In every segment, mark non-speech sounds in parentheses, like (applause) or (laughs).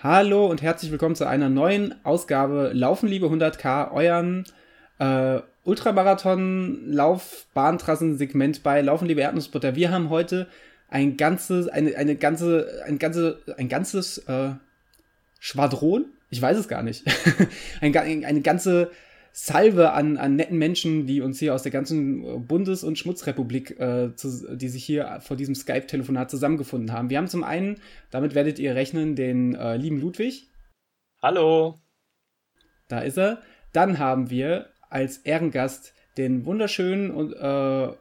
Hallo und herzlich willkommen zu einer neuen Ausgabe Laufen liebe 100k, euren äh, Ultramarathon-Lauf-Bahntrassen-Segment bei Laufen liebe Erdnussbutter. Wir haben heute ein ganzes, eine, eine ganze, ein ganze, ein ganzes äh, Schwadron, ich weiß es gar nicht, (laughs) ein, eine ganze Salve an, an netten Menschen, die uns hier aus der ganzen äh, Bundes- und Schmutzrepublik, äh, zu, die sich hier vor diesem Skype-Telefonat zusammengefunden haben. Wir haben zum einen, damit werdet ihr rechnen, den äh, lieben Ludwig. Hallo. Da ist er. Dann haben wir als Ehrengast den wunderschönen und, äh,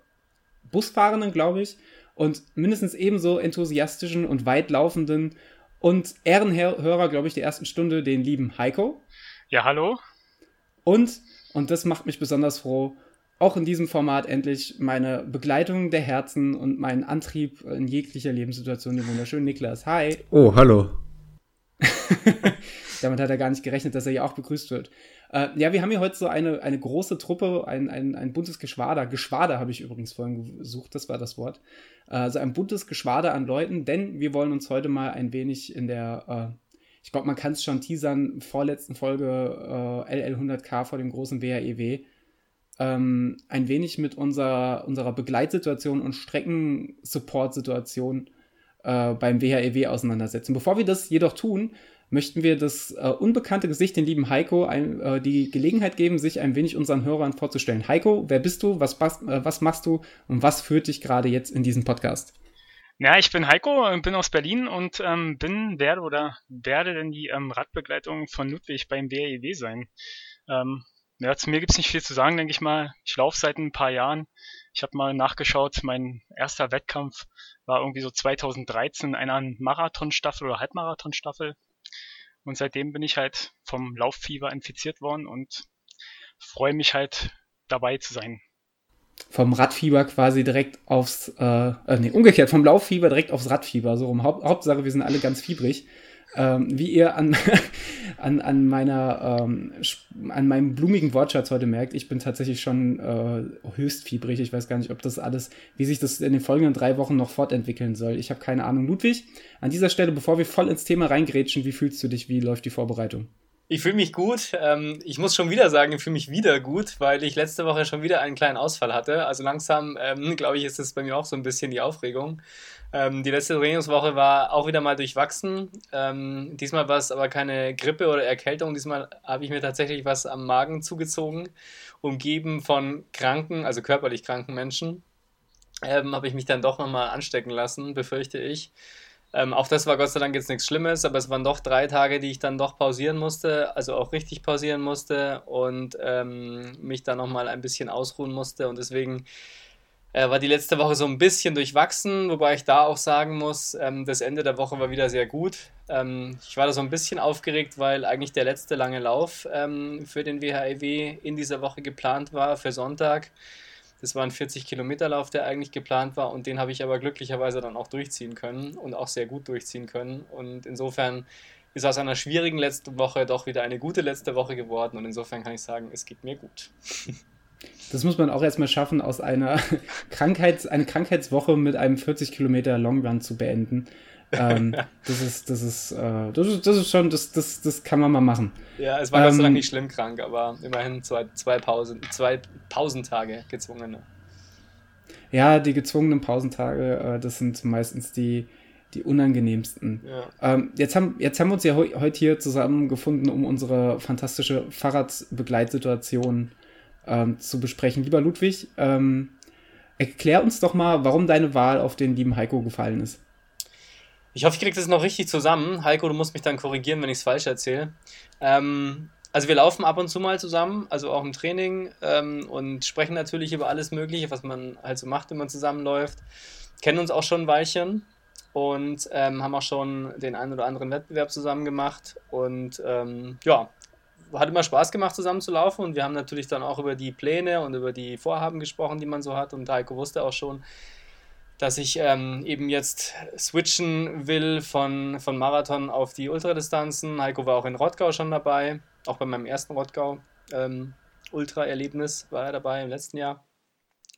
Busfahrenden, glaube ich, und mindestens ebenso enthusiastischen und weitlaufenden und Ehrenhörer, glaube ich, der ersten Stunde, den lieben Heiko. Ja, hallo. Und, und das macht mich besonders froh, auch in diesem Format endlich meine Begleitung der Herzen und meinen Antrieb in jeglicher Lebenssituation, den wunderschönen Niklas. Hi. (laughs) Oh, hallo. Damit hat er gar nicht gerechnet, dass er hier auch begrüßt wird. Äh, ja, wir haben hier heute so eine, eine große Truppe, ein, ein, ein buntes Geschwader. Geschwader habe ich übrigens vorhin gesucht, das war das Wort. Also ein buntes Geschwader an Leuten, denn wir wollen uns heute mal ein wenig in der äh, ich glaube, man kann es schon teasern, vorletzten Folge äh, LL100K vor dem großen WHEW, ähm, ein wenig mit unserer, unserer Begleitsituation und Streckensupport-Situation äh, beim WHEW auseinandersetzen. Bevor wir das jedoch tun, möchten wir das äh, unbekannte Gesicht, den lieben Heiko, ein, äh, die Gelegenheit geben, sich ein wenig unseren Hörern vorzustellen. Heiko, wer bist du, was, äh, was machst du und was führt dich gerade jetzt in diesen Podcast? Ja, ich bin Heiko, bin aus Berlin und ähm, bin, werde oder werde denn die ähm, Radbegleitung von Ludwig beim WREW sein. Ähm, ja, zu mir gibt's nicht viel zu sagen, denke ich mal. Ich laufe seit ein paar Jahren. Ich habe mal nachgeschaut, mein erster Wettkampf war irgendwie so 2013 einer Marathonstaffel oder Halbmarathonstaffel. Und seitdem bin ich halt vom Lauffieber infiziert worden und freue mich halt dabei zu sein vom Radfieber quasi direkt aufs, äh, äh, nee, umgekehrt, vom Lauffieber direkt aufs Radfieber. So rum. Haupt, Hauptsache, wir sind alle ganz fiebrig. Ähm, wie ihr an, (laughs) an, an meiner, ähm, an meinem blumigen Wortschatz heute merkt, ich bin tatsächlich schon äh, höchst fiebrig. Ich weiß gar nicht, ob das alles, wie sich das in den folgenden drei Wochen noch fortentwickeln soll. Ich habe keine Ahnung. Ludwig, an dieser Stelle, bevor wir voll ins Thema reingrätschen, wie fühlst du dich? Wie läuft die Vorbereitung? Ich fühle mich gut. Ähm, ich muss schon wieder sagen, ich fühle mich wieder gut, weil ich letzte Woche schon wieder einen kleinen Ausfall hatte. Also langsam, ähm, glaube ich, ist es bei mir auch so ein bisschen die Aufregung. Ähm, die letzte Trainingswoche war auch wieder mal durchwachsen. Ähm, diesmal war es aber keine Grippe oder Erkältung. Diesmal habe ich mir tatsächlich was am Magen zugezogen, umgeben von kranken, also körperlich kranken Menschen. Ähm, habe ich mich dann doch nochmal anstecken lassen, befürchte ich. Ähm, auch das war Gott sei Dank jetzt nichts Schlimmes, aber es waren doch drei Tage, die ich dann doch pausieren musste, also auch richtig pausieren musste und ähm, mich dann nochmal ein bisschen ausruhen musste. Und deswegen äh, war die letzte Woche so ein bisschen durchwachsen, wobei ich da auch sagen muss, ähm, das Ende der Woche war wieder sehr gut. Ähm, ich war da so ein bisschen aufgeregt, weil eigentlich der letzte lange Lauf ähm, für den WHIW in dieser Woche geplant war, für Sonntag. Das war ein 40-Kilometer-Lauf, der eigentlich geplant war und den habe ich aber glücklicherweise dann auch durchziehen können und auch sehr gut durchziehen können. Und insofern ist aus einer schwierigen letzten Woche doch wieder eine gute letzte Woche geworden und insofern kann ich sagen, es geht mir gut. (laughs) Das muss man auch erstmal schaffen, aus einer (laughs) Krankheits-, eine Krankheitswoche mit einem 40 Kilometer Longrun zu beenden ähm, (laughs) das ist, das ist, äh, das ist, das ist schon, das, das, das kann man mal machen. Ja, es war ähm, Gott sei Dank nicht schlimm krank, aber immerhin zwei, zwei Pausen, zwei Pausentage gezwungene. Ja, die gezwungenen Pausentage, äh, das sind meistens die, die unangenehmsten. Ja. Ähm, jetzt, haben, jetzt haben wir uns ja he heute hier zusammengefunden, um unsere fantastische Fahrradbegleitsituation ähm, zu besprechen. Lieber Ludwig, ähm, erklär uns doch mal, warum deine Wahl auf den lieben Heiko gefallen ist. Ich hoffe, ich kriege das noch richtig zusammen. Heiko, du musst mich dann korrigieren, wenn ich es falsch erzähle. Ähm, also wir laufen ab und zu mal zusammen, also auch im Training ähm, und sprechen natürlich über alles Mögliche, was man halt so macht, wenn man zusammenläuft. Kennen uns auch schon ein Weilchen und ähm, haben auch schon den einen oder anderen Wettbewerb zusammen gemacht. Und ähm, ja, hat immer Spaß gemacht, zusammen zu laufen. Und wir haben natürlich dann auch über die Pläne und über die Vorhaben gesprochen, die man so hat. Und Heiko wusste auch schon, dass ich ähm, eben jetzt switchen will von, von Marathon auf die Ultradistanzen. Heiko war auch in Rottgau schon dabei, auch bei meinem ersten Rottgau ähm, Ultra-Erlebnis war er dabei im letzten Jahr.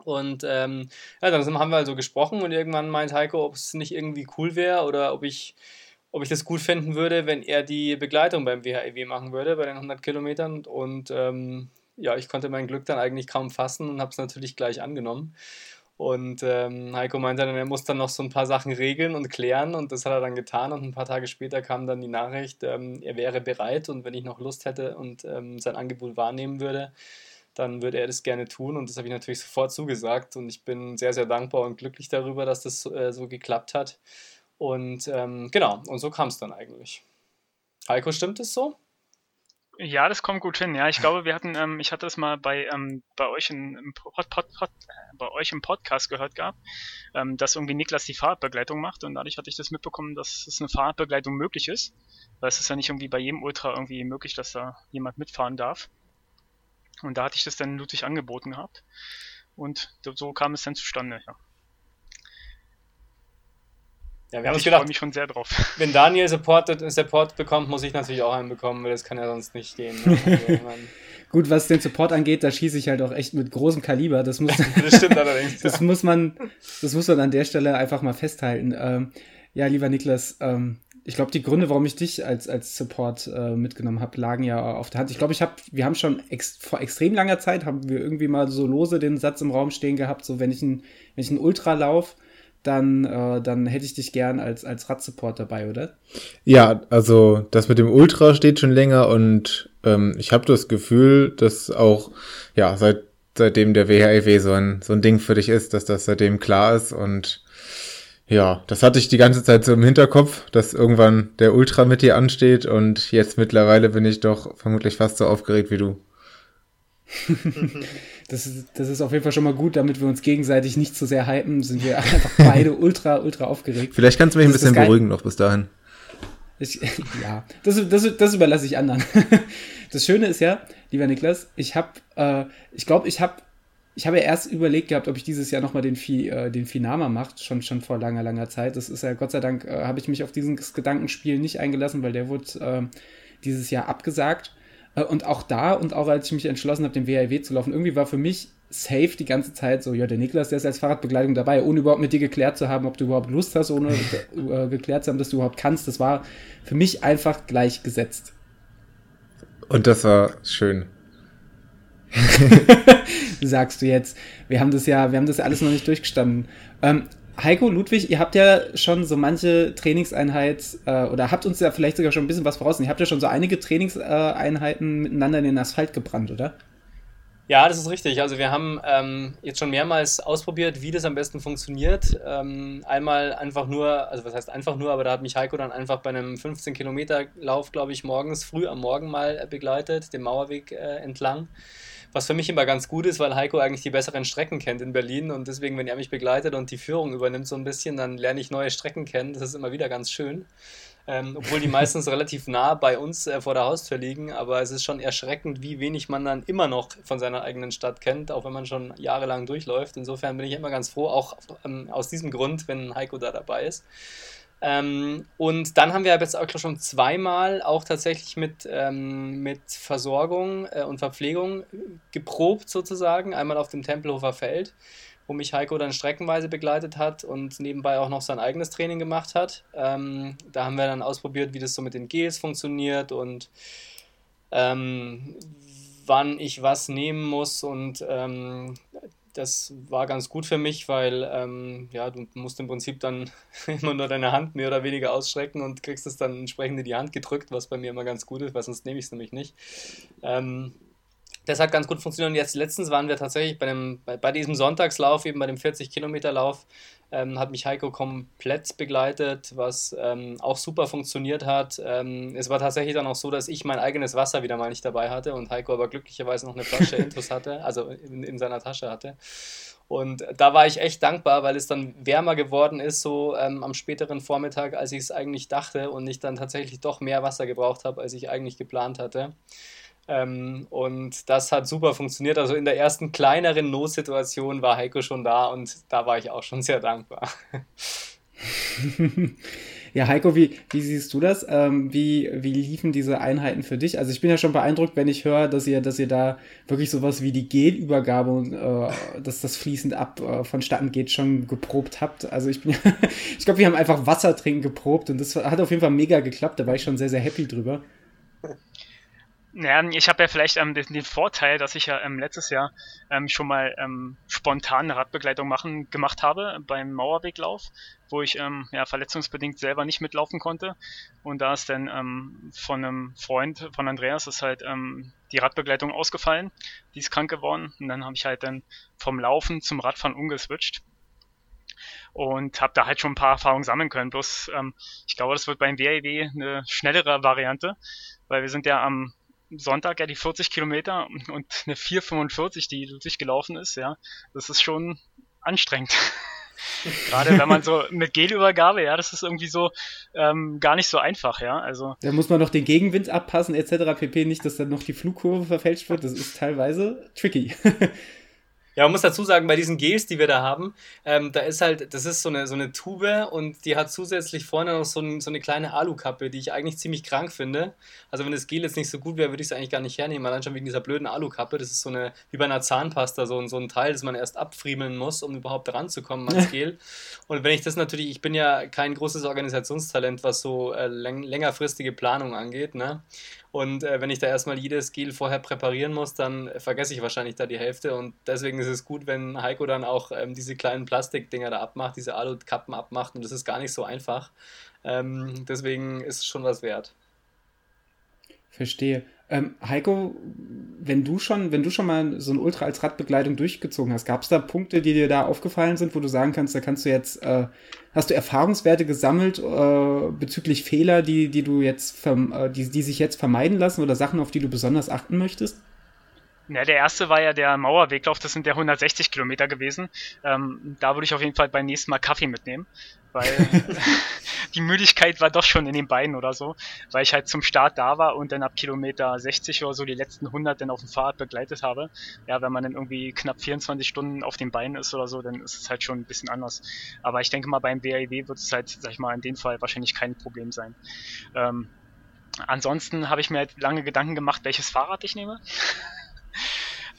Und ähm, ja, dann haben wir also gesprochen und irgendwann meint Heiko, ob es nicht irgendwie cool wäre oder ob ich ob ich das gut finden würde, wenn er die Begleitung beim WHEW machen würde, bei den 100 Kilometern. Und ähm, ja, ich konnte mein Glück dann eigentlich kaum fassen und habe es natürlich gleich angenommen. Und ähm, Heiko meinte dann, er muss dann noch so ein paar Sachen regeln und klären und das hat er dann getan und ein paar Tage später kam dann die Nachricht, ähm, er wäre bereit und wenn ich noch Lust hätte und ähm, sein Angebot wahrnehmen würde, dann würde er das gerne tun und das habe ich natürlich sofort zugesagt und ich bin sehr, sehr dankbar und glücklich darüber, dass das äh, so geklappt hat. Und ähm, genau, und so kam es dann eigentlich. Heiko, stimmt es so? Ja, das kommt gut hin. Ja, ich glaube, wir hatten, ähm, ich hatte das mal bei, ähm, bei euch in, im Pod, Pod, Pod, bei euch im Podcast gehört gehabt, ähm, dass irgendwie Niklas die Fahrradbegleitung macht und dadurch hatte ich das mitbekommen, dass es eine Fahrradbegleitung möglich ist. Weil es ist ja nicht irgendwie bei jedem Ultra irgendwie möglich, dass da jemand mitfahren darf. Und da hatte ich das dann Ludwig angeboten gehabt. Und so kam es dann zustande, ja. Ja, wir haben uns gedacht, mich schon sehr drauf. Wenn Daniel Support, Support bekommt, muss ich natürlich auch einen bekommen, weil das kann ja sonst nicht gehen. Ne? (laughs) Also, Gut, was den Support angeht, da schieße ich halt auch echt mit großem Kaliber. Das muss, (laughs) das stimmt allerdings. (laughs) das muss man, das muss man an der Stelle einfach mal festhalten. Ähm, ja, lieber Niklas, ähm, ich glaube, die Gründe, warum ich dich als, als Support äh, mitgenommen habe, lagen ja auf der Hand. Ich glaube, ich habe, wir haben schon ex vor extrem langer Zeit, haben wir irgendwie mal so lose den Satz im Raum stehen gehabt, so wenn ich ein, wenn ich ein Ultra lauf, dann, äh, dann hätte ich dich gern als, als Radsupport dabei, oder? Ja, also das mit dem Ultra steht schon länger und ähm, ich habe das Gefühl, dass auch, ja, seit, seitdem der WHEW so ein, so ein Ding für dich ist, dass das seitdem klar ist und ja, das hatte ich die ganze Zeit so im Hinterkopf, dass irgendwann der Ultra mit dir ansteht und jetzt mittlerweile bin ich doch vermutlich fast so aufgeregt wie du. (laughs) das, ist, das ist auf jeden Fall schon mal gut, damit wir uns gegenseitig nicht zu so sehr hypen, sind wir (laughs) einfach beide ultra, ultra aufgeregt. Vielleicht kannst du mich ein bisschen beruhigen noch bis dahin. Ich, (laughs) ja, das, das, das überlasse ich anderen. (laughs) Das Schöne ist ja, lieber Niklas, ich habe, äh, ich glaube, ich habe ich habe ja erst überlegt gehabt, ob ich dieses Jahr nochmal den, Fi, äh, den Finama macht, schon, schon vor langer, langer Zeit. Das ist ja, Gott sei Dank, äh, habe ich mich auf dieses Gedankenspiel nicht eingelassen, weil der wurde äh, dieses Jahr abgesagt. Äh, und auch da und auch als ich mich entschlossen habe, den WRW zu laufen, irgendwie war für mich safe die ganze Zeit so, ja, der Niklas, der ist als Fahrradbegleitung dabei, ohne überhaupt mit dir geklärt zu haben, ob du überhaupt Lust hast, ohne (laughs) äh, geklärt zu haben, dass du überhaupt kannst. Das war für mich einfach gleichgesetzt. Und das war schön. (laughs) Sagst du jetzt. Wir haben das ja, wir haben das ja alles noch nicht durchgestanden. Ähm, Heiko, Ludwig, ihr habt ja schon so manche Trainingseinheit äh, oder habt uns ja vielleicht sogar schon ein bisschen was voraus. Ihr habt ja schon so einige Trainingseinheiten miteinander in den Asphalt gebrannt, oder? Ja, das ist richtig. Also wir haben ähm, jetzt schon mehrmals ausprobiert, wie das am besten funktioniert. Ähm, einmal einfach nur, also was heißt einfach nur, aber da hat mich Heiko dann einfach bei einem 15 Kilometer Lauf, glaube ich, morgens früh am Morgen mal begleitet, den Mauerweg äh, entlang. Was für mich immer ganz gut ist, weil Heiko eigentlich die besseren Strecken kennt in Berlin und deswegen, wenn er mich begleitet und die Führung übernimmt so ein bisschen, dann lerne ich neue Strecken kennen. Das ist immer wieder ganz schön. Ähm, obwohl die meistens (laughs) relativ nah bei uns äh, vor der Haustür liegen, aber es ist schon erschreckend, wie wenig man dann immer noch von seiner eigenen Stadt kennt, auch wenn man schon jahrelang durchläuft. Insofern bin ich immer ganz froh, auch ähm, aus diesem Grund, wenn Heiko da dabei ist. Ähm, und dann haben wir jetzt auch schon zweimal auch tatsächlich mit, ähm, mit Versorgung äh, und Verpflegung geprobt sozusagen. Einmal auf dem Tempelhofer Feld, wo mich Heiko dann streckenweise begleitet hat und nebenbei auch noch sein eigenes Training gemacht hat. Ähm, da haben wir dann ausprobiert, wie das so mit den Gels funktioniert und ähm, wann ich was nehmen muss und ähm, das war ganz gut für mich, weil ähm, ja, du musst im Prinzip dann (laughs) immer nur deine Hand mehr oder weniger ausstrecken und kriegst es dann entsprechend in die Hand gedrückt, was bei mir immer ganz gut ist, weil sonst nehme ich es nämlich nicht. Ähm, das hat ganz gut funktioniert. Und jetzt letztens waren wir tatsächlich bei, dem, bei, bei diesem Sonntagslauf, eben bei dem 40-Kilometer-Lauf, ähm, hat mich Heiko komplett begleitet, was ähm, auch super funktioniert hat. Ähm, es war tatsächlich dann auch so, dass ich mein eigenes Wasser wieder mal nicht dabei hatte und Heiko aber glücklicherweise noch eine Flasche (laughs) Intus hatte, also in, in seiner Tasche hatte. Und da war ich echt dankbar, weil es dann wärmer geworden ist, so ähm, am späteren Vormittag, als ich es eigentlich dachte und ich dann tatsächlich doch mehr Wasser gebraucht habe, als ich eigentlich geplant hatte. Ähm, und das hat super funktioniert. Also in der ersten kleineren Notsituation war Heiko schon da und da war ich auch schon (laughs) sehr dankbar. (laughs) Ja, Heiko, wie, wie siehst du das? Ähm, wie, wie liefen diese Einheiten für dich? Also ich bin ja schon beeindruckt, wenn ich höre, dass ihr, dass ihr da wirklich sowas wie die Gelübergabe, äh, dass das fließend ab äh, vonstatten geht, schon geprobt habt. Also ich bin, (laughs) ich glaube, wir haben einfach Wasser trinken geprobt und das hat auf jeden Fall mega geklappt. Da war ich schon sehr, sehr happy drüber. Naja, ich habe ja vielleicht ähm, den, den, Vorteil, dass ich ja ähm, letztes Jahr ähm, schon mal ähm, spontan Radbegleitung machen, gemacht habe beim Mauerweglauf, wo ich ähm, ja, verletzungsbedingt selber nicht mitlaufen konnte. Und da ist dann ähm, von einem Freund von Andreas ist halt ähm, die Radbegleitung ausgefallen, die ist krank geworden. Und dann habe ich halt dann vom Laufen zum Radfahren umgeswitcht und habe da halt schon ein paar Erfahrungen sammeln können. Bloß ich glaube, das wird beim WAW eine schnellere Variante, weil wir sind ja am Sonntag ja die 40 Kilometer und eine 4,45, die sich gelaufen ist, ja, das ist schon anstrengend. (laughs) Gerade wenn man so mit Gelübergabe, ja, das ist irgendwie so ähm, gar nicht so einfach, ja. Also da muss man noch den Gegenwind abpassen etc. pp. Nicht, dass dann noch die Flugkurve verfälscht wird. Das ist teilweise tricky. (laughs) Ja, man muss dazu sagen, bei diesen Gels, die wir da haben, ähm, da ist halt, das ist so eine, so eine Tube und die hat zusätzlich vorne noch so, ein, so eine kleine Alukappe, die ich eigentlich ziemlich krank finde. Also wenn das Gel jetzt nicht so gut wäre, würde ich es eigentlich gar nicht hernehmen, allein schon wegen dieser blöden Alukappe. Das ist so eine, wie bei einer Zahnpasta, so, so ein Teil, das man erst abfriemeln muss, um überhaupt ranzukommen ans (laughs) Gel. und wenn ich das natürlich, ich bin ja kein großes Organisationstalent, was so äh, läng längerfristige Planung angeht, ne? Und äh, wenn ich da erstmal jedes Gel vorher präparieren muss, dann vergesse ich wahrscheinlich da die Hälfte. Und deswegen ist es gut, wenn Heiko dann auch ähm, diese kleinen Plastikdinger da abmacht, diese Alukappen abmacht. Und das ist gar nicht so einfach. Ähm, deswegen ist es schon was wert. Verstehe. Ähm, Heiko, wenn du schon, wenn du schon mal so ein Ultra als Radbegleitung durchgezogen hast, gab es da Punkte, die dir da aufgefallen sind, wo du sagen kannst, da kannst du jetzt, äh, hast du Erfahrungswerte gesammelt äh, bezüglich Fehler, die, die du jetzt, äh, die, die sich jetzt vermeiden lassen oder Sachen, auf die du besonders achten möchtest? Ja, der erste war ja der Mauerweglauf, das sind der 160 Kilometer gewesen. Ähm, da würde ich auf jeden Fall beim nächsten Mal Kaffee mitnehmen, weil (laughs) die Müdigkeit war doch schon in den Beinen oder so, weil ich halt zum Start da war und dann ab Kilometer 60 oder so die letzten 100 dann auf dem Fahrrad begleitet habe. Ja, wenn man dann irgendwie knapp 24 Stunden auf den Beinen ist oder so, dann ist es halt schon ein bisschen anders. Aber ich denke mal, beim WAW wird es halt, sag ich mal, in dem Fall wahrscheinlich kein Problem sein. Ähm, ansonsten habe ich mir halt lange Gedanken gemacht, welches Fahrrad ich nehme. (laughs)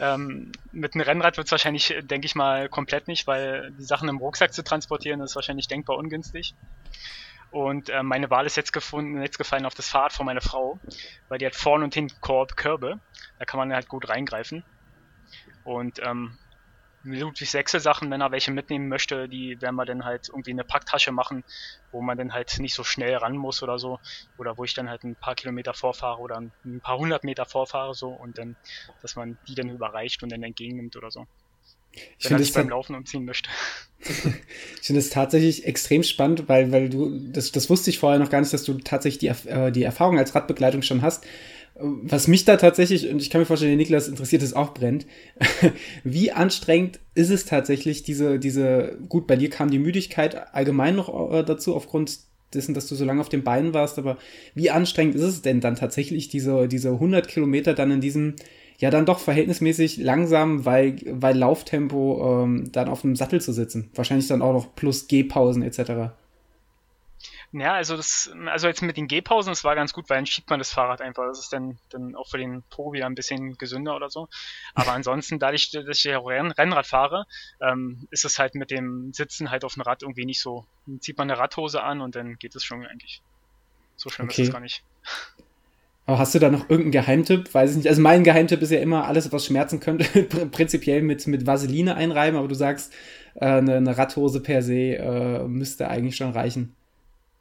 Ähm, mit einem Rennrad wird es wahrscheinlich, denke ich mal, komplett nicht, weil die Sachen im Rucksack zu transportieren ist wahrscheinlich denkbar ungünstig. Und äh, meine Wahl ist jetzt gefunden, jetzt gefallen auf das Fahrrad von meiner Frau, weil die hat vorn und hinten Körbe. Da kann man halt gut reingreifen. Und ähm, Ludwig Sechsel Sachen, wenn er welche mitnehmen möchte, die werden wir dann halt irgendwie eine Packtasche machen, wo man dann halt nicht so schnell ran muss oder so. Oder wo ich dann halt ein paar Kilometer vorfahre oder ein paar hundert Meter vorfahre so und dann, dass man die dann überreicht und dann entgegennimmt oder so. Ich finde es beim Laufen umziehen möchte. (laughs) ich finde es tatsächlich extrem spannend, weil, weil du, das, das wusste ich vorher noch gar nicht, dass du tatsächlich die, äh, die Erfahrung als Radbegleitung schon hast. Was mich da tatsächlich, und ich kann mir vorstellen, Niklas interessiert es auch brennt, (laughs) wie anstrengend ist es tatsächlich, diese, diese, gut, bei dir kam die Müdigkeit allgemein noch äh, dazu, aufgrund dessen, dass du so lange auf den Beinen warst, aber wie anstrengend ist es denn dann tatsächlich, diese, diese 100 Kilometer dann in diesem, ja, dann doch verhältnismäßig langsam, weil, weil Lauftempo ähm, dann auf dem Sattel zu sitzen? Wahrscheinlich dann auch noch plus Gehpausen etc. Ja, also das, also jetzt mit den Gehpausen, das war ganz gut, weil dann schiebt man das Fahrrad einfach. Das ist dann, dann auch für den Po wieder ein bisschen gesünder oder so. Aber ansonsten, dadurch, dass ich ja Renn, Rennrad fahre, ähm, ist es halt mit dem Sitzen halt auf dem Rad irgendwie nicht so. Dann zieht man eine Radhose an und dann geht es schon eigentlich. So schlimm okay. ist es gar nicht. Aber hast du da noch irgendeinen Geheimtipp? Weiß ich nicht. Also mein Geheimtipp ist ja immer, alles, was schmerzen könnte, (laughs) prinzipiell mit, mit Vaseline einreiben, aber du sagst, äh, eine, eine Radhose per se äh, müsste eigentlich schon reichen.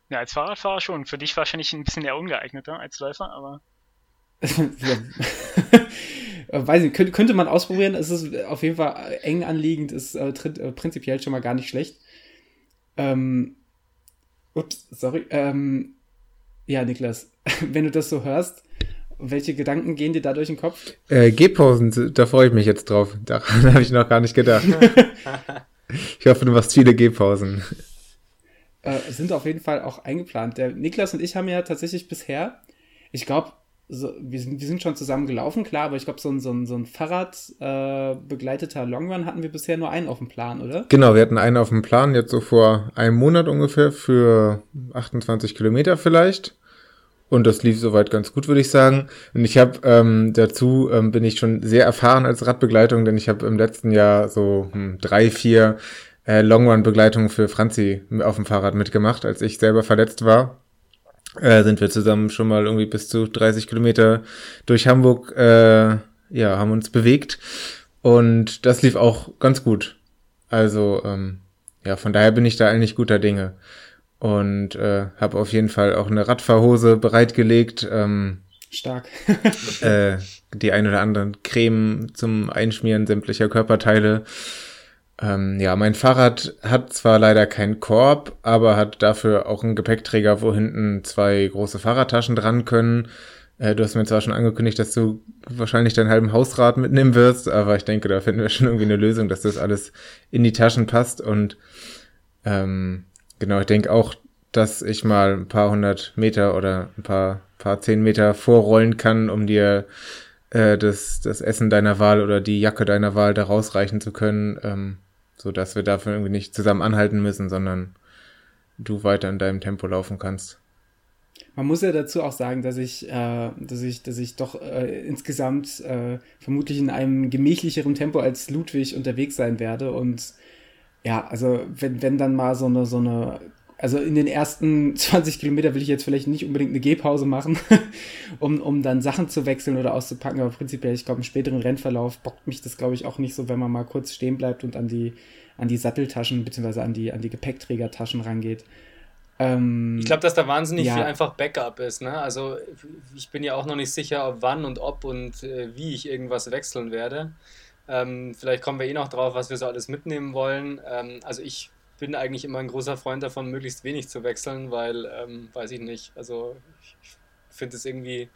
Ja, als Fahrradfahrer schon. Für dich wahrscheinlich ein bisschen eher ungeeigneter als Läufer, aber. (laughs) Weiß nicht, könnte, könnte man ausprobieren. Es ist auf jeden Fall eng anliegend, ist äh, äh, prinzipiell schon mal gar nicht schlecht. Ähm, ups, sorry. Ähm, ja, Niklas, (laughs) wenn du das so hörst, welche Gedanken gehen dir da durch den Kopf? Äh, Gehpausen, da freue ich mich jetzt drauf. Daran (laughs) habe ich noch gar nicht gedacht. ich hoffe, du machst viele Gehpausen äh, sind auf jeden Fall auch eingeplant. Der Niklas und ich haben ja tatsächlich bisher, ich glaube, so, wir, sind, wir sind schon zusammen gelaufen, klar, aber ich glaube, so ein, so ein, so ein Fahrrad äh, Longrun hatten wir bisher nur einen auf dem Plan, oder? Genau, wir hatten einen auf dem Plan, jetzt so vor einem Monat ungefähr, für 28 Kilometer vielleicht. Und das lief soweit ganz gut, würde ich sagen. Und ich habe ähm, dazu ähm, bin ich schon sehr erfahren als Radbegleitung, denn ich habe im letzten Jahr so hm, drei, vier äh, Longrun-Begleitungen für Franzi auf dem Fahrrad mitgemacht, als ich selber verletzt war. Äh, sind wir zusammen schon mal irgendwie bis zu 30 Kilometer durch Hamburg, äh, ja, haben uns bewegt. Und das lief auch ganz gut. Also, ähm, ja, von daher bin ich da eigentlich guter Dinge und äh, habe auf jeden Fall auch eine Radfahrhose bereitgelegt. Ähm, Stark. (laughs) äh, die ein oder anderen Creme zum Einschmieren sämtlicher Körperteile. Ähm, ja, mein Fahrrad hat zwar leider keinen Korb, aber hat dafür auch einen Gepäckträger, wo hinten zwei große Fahrradtaschen dran können. Äh, du hast mir zwar schon angekündigt, dass du wahrscheinlich deinen halben Hausrat mitnehmen wirst, aber ich denke, da finden wir schon irgendwie eine Lösung, dass das alles in die Taschen passt und ähm, Genau, ich denke auch, dass ich mal ein paar hundert Meter oder ein paar, paar zehn Meter vorrollen kann, um dir äh, das, das Essen deiner Wahl oder die Jacke deiner Wahl da rausreichen zu können, ähm, so dass wir dafür irgendwie nicht zusammen anhalten müssen, sondern du weiter in deinem Tempo laufen kannst. Man muss ja dazu auch sagen, dass ich, äh, dass ich, dass ich doch äh, insgesamt äh, vermutlich in einem gemächlicheren Tempo als Ludwig unterwegs sein werde und ja, also wenn, wenn dann mal so eine, so eine, also in den ersten (laughs) 20 Kilometer will ich jetzt vielleicht nicht unbedingt eine Gehpause machen, (laughs) um, um dann Sachen zu wechseln oder auszupacken, aber prinzipiell, ich glaube, im späteren Rennverlauf bockt mich das, glaube ich, auch nicht so, wenn man mal kurz stehen bleibt und an die, an die Satteltaschen beziehungsweise an die, an die Gepäckträgertaschen rangeht. Ähm, ich glaube, dass da wahnsinnig ja. viel einfach Backup ist. Ne? Also ich bin ja auch noch nicht sicher, wann und ob und äh, wie ich irgendwas wechseln werde. Ähm, vielleicht kommen wir eh noch drauf, was wir so alles mitnehmen wollen. Ähm, also ich bin eigentlich immer ein großer Freund davon, möglichst wenig zu wechseln, weil, ähm, weiß ich nicht, also ich, finde es irgendwie,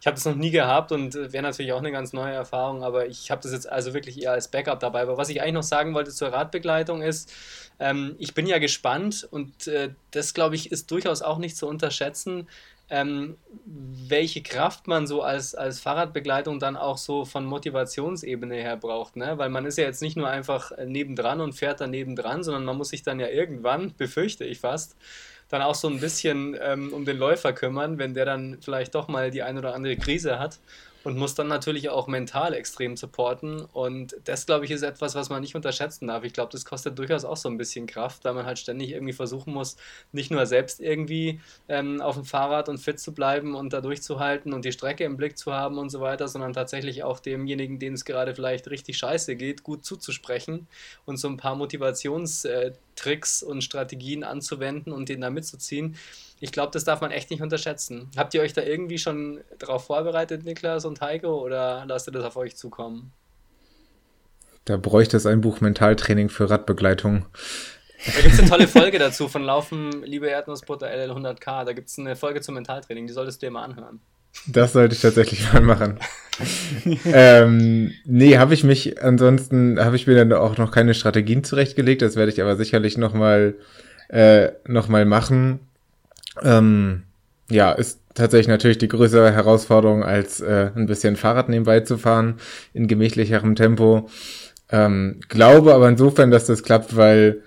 ich habe das noch nie gehabt und wäre natürlich auch eine ganz neue Erfahrung, aber ich habe das jetzt also wirklich eher als Backup dabei. Aber was ich eigentlich noch sagen wollte zur Radbegleitung ist, ähm, ich bin ja gespannt und äh, das, glaube ich, ist durchaus auch nicht zu unterschätzen, ähm, welche Kraft man so als, als Fahrradbegleitung dann auch so von Motivationsebene her braucht. Ne? Weil man ist ja jetzt nicht nur einfach nebendran und fährt dann nebendran, sondern man muss sich dann ja irgendwann, (laughs) befürchte ich fast, dann auch so ein bisschen ähm, um den Läufer kümmern, wenn der dann vielleicht doch mal die ein oder andere Krise hat und muss dann natürlich auch mental extrem supporten. Und das, glaube ich, ist etwas, was man nicht unterschätzen darf. Ich glaube, das kostet durchaus auch so ein bisschen Kraft, weil man halt ständig irgendwie versuchen muss, nicht nur selbst irgendwie ähm, auf dem Fahrrad und fit zu bleiben und da durchzuhalten und die Strecke im Blick zu haben und so weiter, sondern tatsächlich auch demjenigen, denen es gerade vielleicht richtig scheiße geht, gut zuzusprechen und so ein paar Motivationstricks und Strategien anzuwenden und den da mitzuziehen ich glaube, das darf man echt nicht unterschätzen. Habt ihr euch da irgendwie schon darauf vorbereitet, Niklas und Heiko, oder lasst ihr das auf euch zukommen? Da bräuchte es ein Buch Mentaltraining für Radbegleitung. Da gibt es eine tolle Folge dazu von Laufen, liebe Erdnussbutter LL100K. Da gibt es eine Folge zum Mentaltraining, die solltest du dir mal anhören. Das sollte ich tatsächlich mal machen. ähm, nee, habe ich mich, ansonsten habe ich mir dann auch noch keine Strategien zurechtgelegt. Das werde ich aber sicherlich nochmal äh, noch machen. Ähm, ja, ist tatsächlich natürlich die größere Herausforderung, als äh, ein bisschen Fahrrad nebenbei zu fahren in gemächlicherem Tempo. Ähm, glaube aber insofern, dass das klappt, weil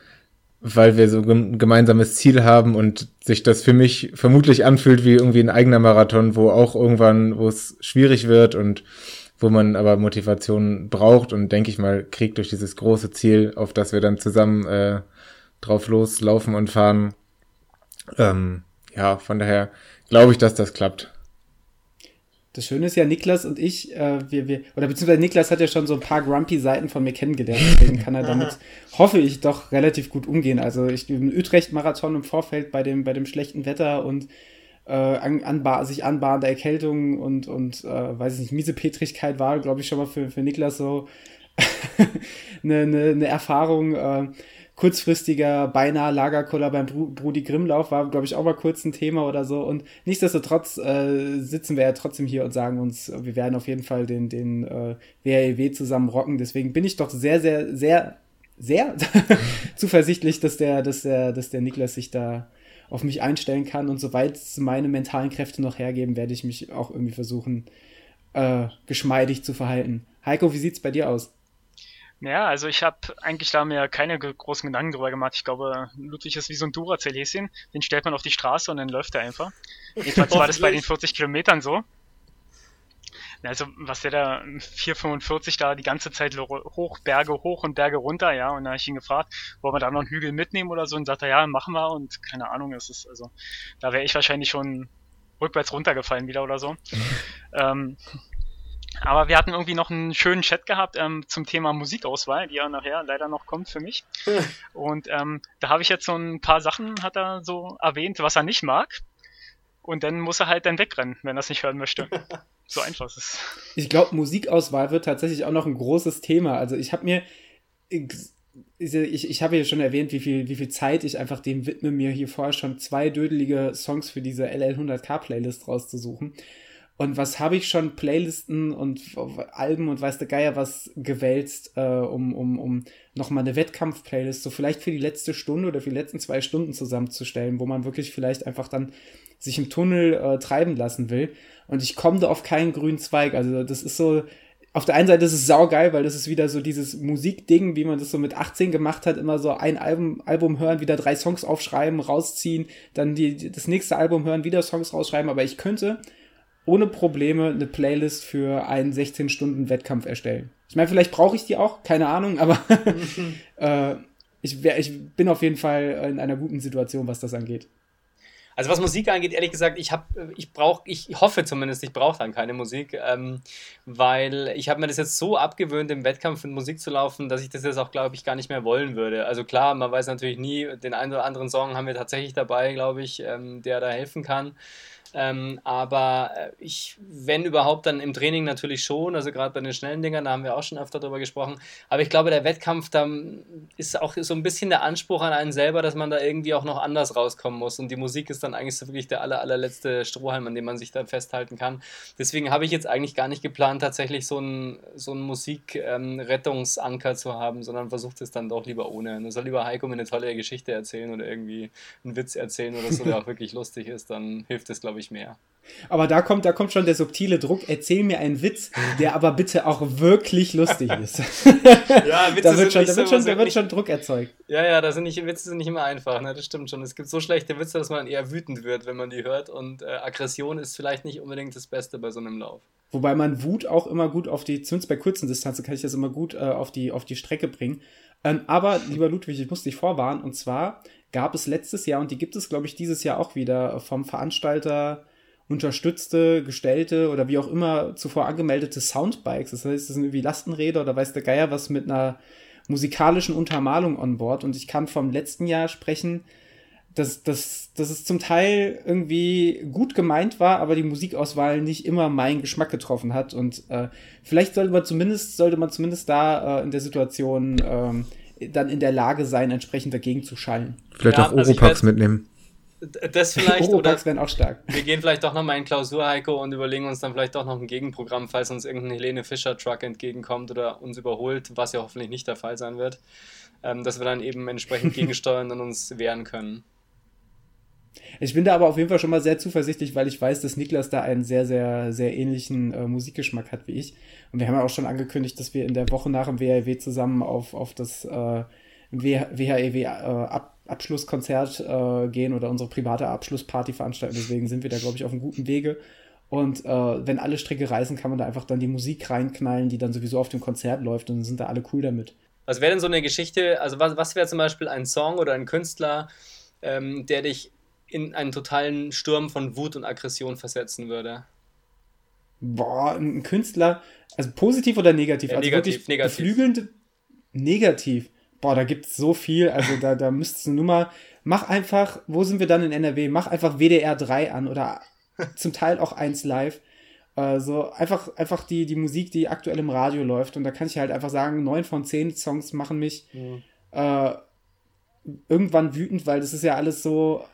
weil wir so ein gemeinsames Ziel haben und sich das für mich vermutlich anfühlt wie irgendwie ein eigener Marathon, wo auch irgendwann, wo es schwierig wird und wo man aber Motivation braucht und denke ich mal, kriegt durch dieses große Ziel, auf das wir dann zusammen äh, drauf loslaufen und fahren, ähm, ja, von daher glaube ich, dass das klappt. Das Schöne ist ja, Niklas und ich, äh, wir, wir, oder beziehungsweise Niklas hat ja schon so ein paar grumpy Seiten von mir kennengelernt, deswegen kann er damit, (laughs) hoffe ich, doch relativ gut umgehen. Also ich bin Utrecht-Marathon im Vorfeld bei dem, bei dem schlechten Wetter und äh, an, anba sich anbahnende Erkältung und, und äh, weiß ich nicht, miese Petrigkeit war, glaube ich, schon mal für, für Niklas so (laughs) eine, eine, eine Erfahrung. Äh, kurzfristiger beinahe Lagerkoller beim Brudi Grimmlauf war, glaube ich, auch mal kurz ein Thema oder so. Und nichtsdestotrotz äh, sitzen wir ja trotzdem hier und sagen uns, wir werden auf jeden Fall den, den äh, WREW zusammen rocken. Deswegen bin ich doch sehr, sehr, sehr, sehr (laughs) zuversichtlich, dass der, dass der, dass der Niklas sich da auf mich einstellen kann. Und soweit meine mentalen Kräfte noch hergeben, werde ich mich auch irgendwie versuchen, äh, geschmeidig zu verhalten. Heiko, wie sieht's bei dir aus? Ja, also ich habe eigentlich da mir keine großen Gedanken drüber gemacht. Ich glaube, Ludwig ist wie so ein Duracell-Häschen. Den stellt man auf die Straße und dann läuft er einfach. Jedenfalls war das bei den 40 Kilometern so. Also was der da 4,45 da die ganze Zeit hoch, Berge hoch und Berge runter, ja. Und da habe ich ihn gefragt, wollen wir da noch einen Hügel mitnehmen oder so? Und sagt er, ja, machen wir. Und keine Ahnung, es ist also, da wäre ich wahrscheinlich schon rückwärts runtergefallen wieder oder so. (laughs) Ähm, aber wir hatten irgendwie noch einen schönen Chat gehabt ähm, zum Thema Musikauswahl, die ja nachher leider noch kommt für mich. (laughs) Und ähm, da habe ich jetzt so ein paar Sachen, hat er so erwähnt, was er nicht mag. Und dann muss er halt dann wegrennen, wenn er es nicht hören möchte. (laughs) So einfach ist es. Ich glaube, Musikauswahl wird tatsächlich auch noch ein großes Thema. Also ich habe mir, ich, ich, habe ja schon erwähnt, wie viel, wie viel Zeit ich einfach dem widme, mir hier vorher schon zwei dödelige Songs für diese LL100K Playlist rauszusuchen. Und was habe ich schon Playlisten und Alben und weiß der Geier was gewälzt, äh, um, um, um nochmal eine Wettkampf-Playlist, so vielleicht für die letzte Stunde oder für die letzten zwei Stunden zusammenzustellen, wo man wirklich vielleicht einfach dann sich im Tunnel äh, treiben lassen will. Und ich komme da auf keinen grünen Zweig. Also das ist so, auf der einen Seite ist es saugeil, weil das ist wieder so dieses Musikding, wie man das so mit 18 gemacht hat, immer so ein Album, Album hören, wieder drei Songs aufschreiben, rausziehen, dann die, das nächste Album hören, wieder Songs rausschreiben. Aber ich könnte ohne Probleme eine Playlist für einen 16-Stunden-Wettkampf erstellen. Ich meine, vielleicht brauche ich die auch, keine Ahnung, aber (laughs) äh, ich, wär, ich bin auf jeden Fall in einer guten Situation, was das angeht. Also was Musik angeht, ehrlich gesagt, ich habe, ich brauche, ich hoffe zumindest, ich brauche dann keine Musik, ähm, weil ich habe mir das jetzt so abgewöhnt, im Wettkampf mit Musik zu laufen, dass ich das jetzt auch, glaube ich, gar nicht mehr wollen würde. Also klar, man weiß natürlich nie, den einen oder anderen Song haben wir tatsächlich dabei, glaube ich, ähm, der da helfen kann. Ähm, aber äh, ich, wenn überhaupt, dann im Training natürlich schon. Also gerade bei den schnellen Dingern, da haben wir auch schon öfter drüber gesprochen. Aber ich glaube, der Wettkampf, da ist auch so ein bisschen der Anspruch an einen selber, dass man da irgendwie auch noch anders rauskommen muss. Und die Musik ist dann eigentlich so wirklich der aller, allerletzte Strohhalm, an dem man sich dann festhalten kann. Deswegen habe ich jetzt eigentlich gar nicht geplant, tatsächlich so einen so Musikrettungsanker ähm, zu haben, sondern versucht es dann doch lieber ohne. Nur soll lieber Heiko mir eine tolle Geschichte erzählen oder irgendwie einen Witz erzählen oder so, der auch (laughs) wirklich lustig ist, dann hilft es, glaube ich, glaube ich, mehr. Aber da kommt, da kommt schon der subtile Druck. Erzähl mir einen Witz, der aber bitte auch wirklich lustig ist. (laughs) (laughs) ja, Witze da wird schon, da wird, schon, da wird schon Druck erzeugt. Ja, ja, da sind nicht, Witze sind nicht immer einfach. Ne? Das stimmt schon. Es gibt so schlechte Witze, dass man eher wütend wird, wenn man die hört. Und äh, Aggression ist vielleicht nicht unbedingt das Beste bei so einem Lauf. Wobei man Wut auch immer gut auf die, zumindest bei kurzen Distanzen kann ich das immer gut äh, auf, die, auf die Strecke bringen. Ähm, aber, lieber Ludwig, ich muss dich vorwarnen. Und zwar gab es letztes Jahr und die gibt es, glaube ich, dieses Jahr auch wieder vom Veranstalter unterstützte, gestellte oder wie auch immer zuvor angemeldete Soundbikes. Das heißt, das sind irgendwie Lastenräder oder weiß der Geier was mit einer musikalischen Untermalung on board. Und ich kann vom letzten Jahr sprechen, dass, dass, dass es zum Teil irgendwie gut gemeint war, aber die Musikauswahl nicht immer meinen Geschmack getroffen hat. Und äh, vielleicht sollte man zumindest, sollte man zumindest da äh, in der Situation ähm, dann in der Lage sein, entsprechend dagegen zu schallen. Vielleicht ja, auch also Oropax mitnehmen. Das vielleicht. (laughs) Oropax wären auch stark. Wir gehen vielleicht doch nochmal in Klausur, Heiko, und überlegen uns dann vielleicht doch noch ein Gegenprogramm, falls uns irgendein Helene Fischer-Truck entgegenkommt oder uns überholt, was ja hoffentlich nicht der Fall sein wird, ähm, dass wir dann eben entsprechend (laughs) gegensteuern und uns wehren können. Ich bin da aber auf jeden Fall schon mal sehr zuversichtlich, weil ich weiß, dass Niklas da einen sehr, sehr, sehr ähnlichen äh, Musikgeschmack hat wie ich. Und wir haben ja auch schon angekündigt, dass wir in der Woche nach dem WHW zusammen auf, auf das äh, WHEW äh, Ab Abschlusskonzert äh, gehen oder unsere private Abschlussparty veranstalten. Deswegen sind wir da, glaube ich, auf einem guten Wege. Und äh, wenn alle Stricke reißen, kann man da einfach dann die Musik reinknallen, die dann sowieso auf dem Konzert läuft und sind da alle cool damit. Was wäre denn so eine Geschichte, also was, was wäre zum Beispiel ein Song oder ein Künstler, ähm, der dich in einen totalen Sturm von Wut und Aggression versetzen würde? Boah, ein Künstler, also positiv oder negativ? Ja, also negativ, negativ. Beflügelnd, negativ. Boah, da gibt es so viel, also da, da müsstest du nur mal, mach einfach, wo sind wir dann in NRW? Mach einfach WDR 3 an oder (laughs) zum Teil auch 1 live. Äh, so einfach, einfach die, die Musik, die aktuell im Radio läuft. Und da kann ich halt einfach sagen, neun von zehn Songs machen mich mhm. äh, irgendwann wütend, weil das ist ja alles so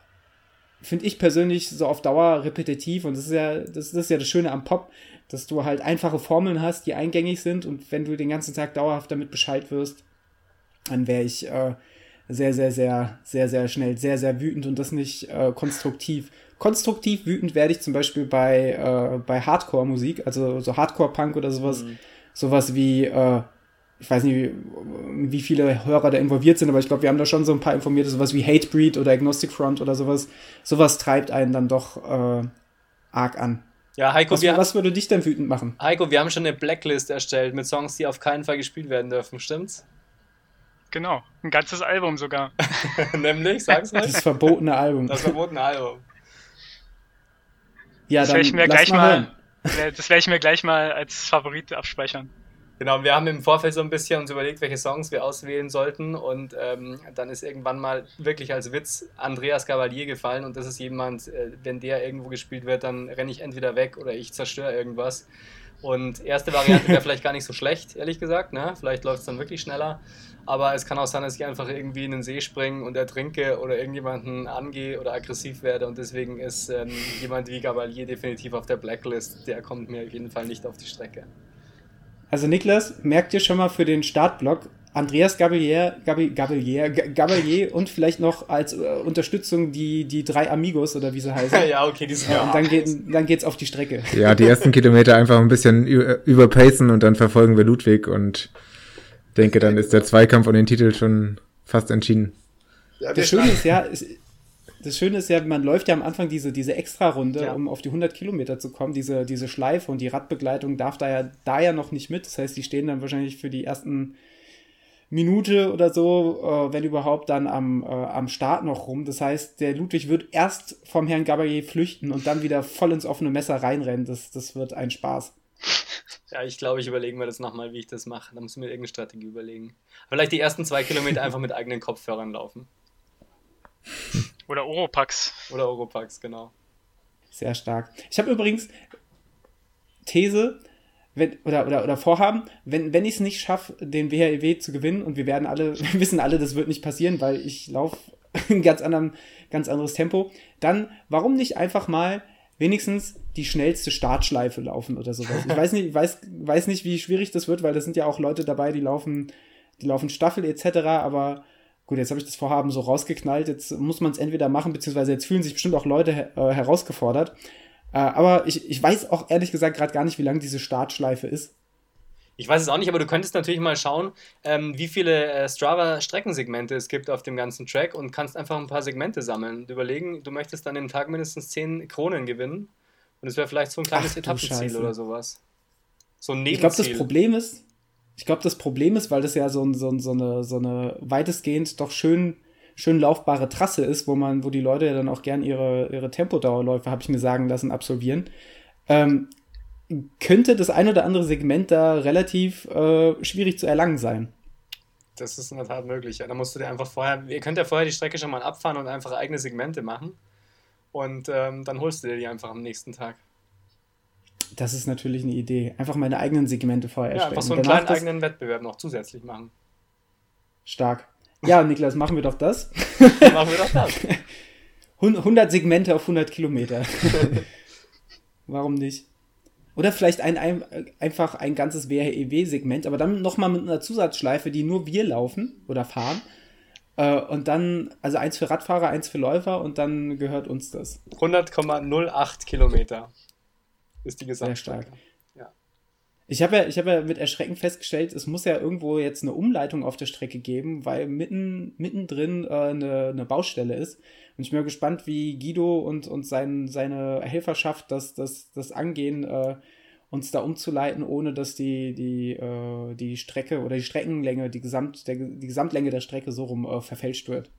finde ich persönlich so auf Dauer repetitiv und das ist ja das, das ist ja das Schöne am Pop, dass du halt einfache Formeln hast, die eingängig sind und wenn du den ganzen Tag dauerhaft damit Bescheid wirst, dann wäre ich äh, sehr, sehr, sehr, sehr, sehr schnell, sehr, sehr wütend und das nicht äh, konstruktiv. Konstruktiv wütend werde ich zum Beispiel bei, äh, bei Hardcore-Musik, also so Hardcore-Punk oder sowas, mhm. sowas wie, äh, ich weiß nicht, wie viele Hörer da involviert sind, aber ich glaube, wir haben da schon so ein paar informierte, sowas wie Hatebreed oder Agnostic Front oder sowas. Sowas treibt einen dann doch äh, arg an. Ja, Heiko, was, wir, was würde dich denn wütend machen? Heiko, wir haben schon eine Blacklist erstellt mit Songs, die auf keinen Fall gespielt werden dürfen, stimmt's? Genau, ein ganzes Album sogar. (laughs) Nämlich, sag's mal. Das verbotene Album. Das verbotene Album. Ja, das dann ich mir gleich mal, mal (laughs) das werde ich mir gleich mal als Favorit abspeichern. Genau, wir haben im Vorfeld so ein bisschen uns überlegt, welche Songs wir auswählen sollten und ähm, dann ist irgendwann mal wirklich als Witz Andreas Gavalier gefallen und das ist jemand, äh, wenn der irgendwo gespielt wird, dann renne ich entweder weg oder ich zerstöre irgendwas. Und erste Variante wäre (laughs) vielleicht gar nicht so schlecht, ehrlich gesagt, ne? vielleicht läuft es dann wirklich schneller, aber es kann auch sein, dass ich einfach irgendwie in den See springe und ertrinke oder irgendjemanden angehe oder aggressiv werde und deswegen ist ähm, jemand wie Gavalier definitiv auf der Blacklist, der kommt mir auf jeden Fall nicht auf die Strecke. Also Niklas, merkt ihr schon mal für den Startblock Andreas Gabalier, Gabalier, Gabalier und vielleicht noch als äh, Unterstützung die, die drei Amigos oder wie sie heißen. (laughs) ja, okay, die sind ja, Und dann, geht, dann geht's auf die Strecke. Ja, die ersten Kilometer einfach ein bisschen überpacen und dann verfolgen wir Ludwig und denke, dann ist der Zweikampf um den Titel schon fast entschieden. Ja, das Schöne ist ja, ist, das Schöne ist ja, man läuft ja am Anfang diese, diese Extra-Runde, ja. um auf die 100 Kilometer zu kommen, diese, diese Schleife und die Radbegleitung darf da ja, da ja noch nicht mit. Das heißt, die stehen dann wahrscheinlich für die ersten Minute oder so, äh, wenn überhaupt, dann am, äh, am Start noch rum. Das heißt, der Ludwig wird erst vom Herrn Gabalier flüchten und dann wieder voll ins offene Messer reinrennen. Das, das wird ein Spaß. Ja, ich glaube, ich überlege mir das nochmal, wie ich das mache. Da muss ich mir irgendeine Strategie überlegen. Vielleicht die ersten zwei Kilometer einfach mit eigenen Kopfhörern laufen. Oder Oropax. Oder Oropax, genau. Sehr stark. Ich habe übrigens These wenn, oder, oder, oder Vorhaben, wenn, wenn ich es nicht schaffe, den WHEW zu gewinnen und wir werden alle, (laughs) wir wissen alle, das wird nicht passieren, weil ich laufe ein (laughs) ganz, anderen, ganz anderes Tempo, dann warum nicht einfach mal wenigstens die schnellste Startschleife laufen oder sowas. Ich weiß nicht, ich weiß, weiß nicht, wie schwierig das wird, weil da sind ja auch Leute dabei, die laufen, die laufen Staffel etc., aber gut, jetzt habe ich das Vorhaben so rausgeknallt, jetzt muss man es entweder machen, beziehungsweise jetzt fühlen sich bestimmt auch Leute äh, herausgefordert. Äh, aber ich, ich weiß auch ehrlich gesagt gerade gar nicht, wie lang diese Startschleife ist. Ich weiß es auch nicht, aber du könntest natürlich mal schauen, ähm, wie viele äh, Strava-Streckensegmente es gibt auf dem ganzen Track und kannst einfach ein paar Segmente sammeln und überlegen, du möchtest an dem Tag mindestens 10 Kronen gewinnen. Und es wäre vielleicht so ein kleines Ach, Etappenziel oder sowas. So ein Nebenziel. Ich glaube, das Problem ist, ich glaube, das Problem ist, weil das ja so, so, so, eine, so eine weitestgehend doch schön, schön laufbare Trasse ist, wo man, wo die Leute ja dann auch gern ihre, ihre Tempodauerläufe, habe ich mir sagen lassen, absolvieren. Ähm, könnte das ein oder andere Segment da relativ äh, schwierig zu erlangen sein. Das ist in der Tat möglich. Ja, da musst du dir einfach vorher, ihr könnt ja vorher die Strecke schon mal abfahren und einfach eigene Segmente machen. Und ähm, dann holst du dir die einfach am nächsten Tag. Das ist natürlich eine Idee. Einfach meine eigenen Segmente vorher erstellen. Ja, einfach so einen kleinen eigenen Wettbewerb noch zusätzlich machen. Stark. Ja, Niklas, machen wir doch das. (laughs) machen wir doch das. (laughs) 100 Segmente auf 100 Kilometer. (laughs) Warum nicht? Oder vielleicht ein, ein, einfach ein ganzes WHEW-Segment, aber dann nochmal mit einer Zusatzschleife, die nur wir laufen oder fahren. Äh, und dann, also eins für Radfahrer, eins für Läufer und dann gehört uns das. 100,08 Kilometer ist die Gesamtstrecke. Ja. Ich habe ja, hab ja mit Erschrecken festgestellt, es muss ja irgendwo jetzt eine Umleitung auf der Strecke geben, weil mitten, mittendrin äh, eine, eine Baustelle ist. Und ich bin mal gespannt, wie Guido und, und sein, seine Helferschaft das, das, das angehen, äh, uns da umzuleiten, ohne dass die, die, äh, die Strecke oder die Streckenlänge, die, Gesamt, der, die Gesamtlänge der Strecke so rum äh, verfälscht wird.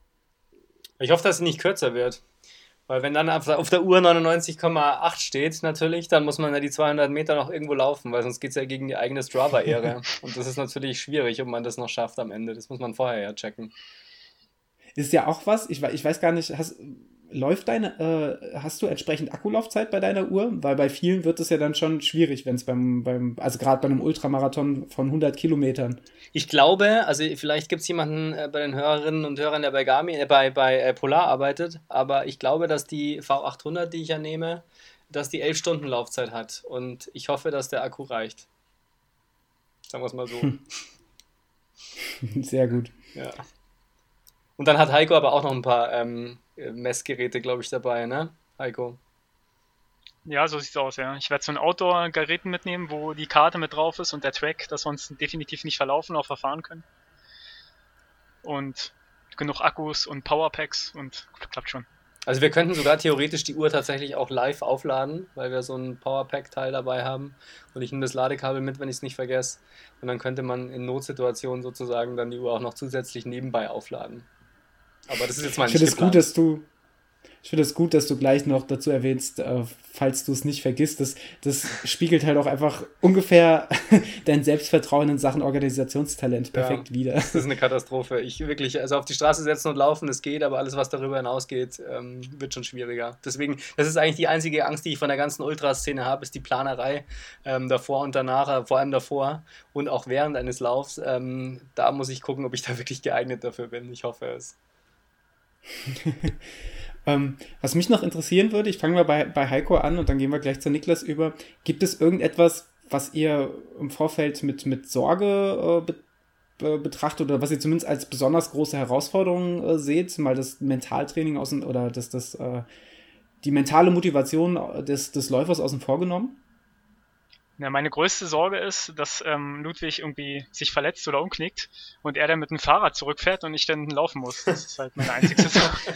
Ich hoffe, dass sie nicht kürzer wird. Weil wenn dann auf der Uhr 99,8 steht, natürlich, dann muss man ja die 200 Meter noch irgendwo laufen, weil sonst geht es ja gegen die eigene Strava-Ehre. (laughs) Und das ist natürlich schwierig, ob man das noch schafft am Ende. Das muss man vorher ja checken. Ist ja auch was, ich, ich weiß gar nicht, hast, läuft deine, äh, hast du entsprechend Akkulaufzeit bei deiner Uhr? Weil bei vielen wird es ja dann schon schwierig, wenn es beim, beim, also gerade bei einem Ultramarathon von 100 Kilometern. Ich glaube, also vielleicht gibt es jemanden äh, bei den Hörerinnen und Hörern, der bei Garmin, äh, bei, bei äh, Polar arbeitet, aber ich glaube, dass die V800, die ich ja nehme, dass die 11 Stunden Laufzeit hat und ich hoffe, dass der Akku reicht. Sagen wir es mal so. (laughs) Sehr gut. Ja. Und dann hat Heiko aber auch noch ein paar ähm, Messgeräte, glaube ich, dabei, ne? Heiko. Ja, so sieht's aus, ja. Ich werde so ein Outdoor-Geräten mitnehmen, wo die Karte mit drauf ist und der Track, dass wir uns definitiv nicht verlaufen, auch verfahren können. Und genug Akkus und Powerpacks und klappt schon. Also wir könnten sogar theoretisch die Uhr tatsächlich auch live aufladen, weil wir so ein Powerpack-Teil dabei haben und ich nehme das Ladekabel mit, wenn ich es nicht vergesse. Und dann könnte man in Notsituationen sozusagen dann die Uhr auch noch zusätzlich nebenbei aufladen. Aber das ist jetzt mal nicht Ich finde es gut, dass du ich finde es gut, dass du gleich noch dazu erwähnst, äh, falls du es nicht vergisst. Das, das spiegelt halt auch einfach ungefähr (laughs) dein Selbstvertrauen in Sachen Organisationstalent perfekt ja, wieder. Das ist eine Katastrophe. Ich wirklich, also auf die Straße setzen und laufen, das geht, aber alles, was darüber hinausgeht, ähm, wird schon schwieriger. Deswegen, das ist eigentlich die einzige Angst, die ich von der ganzen Ultraszene habe, ist die Planerei ähm, davor und danach, äh, vor allem davor und auch während eines Laufs. Ähm, da muss ich gucken, ob ich da wirklich geeignet dafür bin. Ich hoffe es. (laughs) Ähm, was mich noch interessieren würde, ich fange mal bei, bei Heiko an und dann gehen wir gleich zu Niklas über. Gibt es irgendetwas, was ihr im Vorfeld mit, mit Sorge äh, be, betrachtet oder was ihr zumindest als besonders große Herausforderung äh, seht? Mal das Mentaltraining aus oder das, das, äh, die mentale Motivation des, des Läufers außen vor genommen? Ja, meine größte Sorge ist, dass ähm, Ludwig irgendwie sich verletzt oder umknickt und er dann mit dem Fahrrad zurückfährt und ich dann laufen muss. Das ist halt meine einzige (laughs) Sorge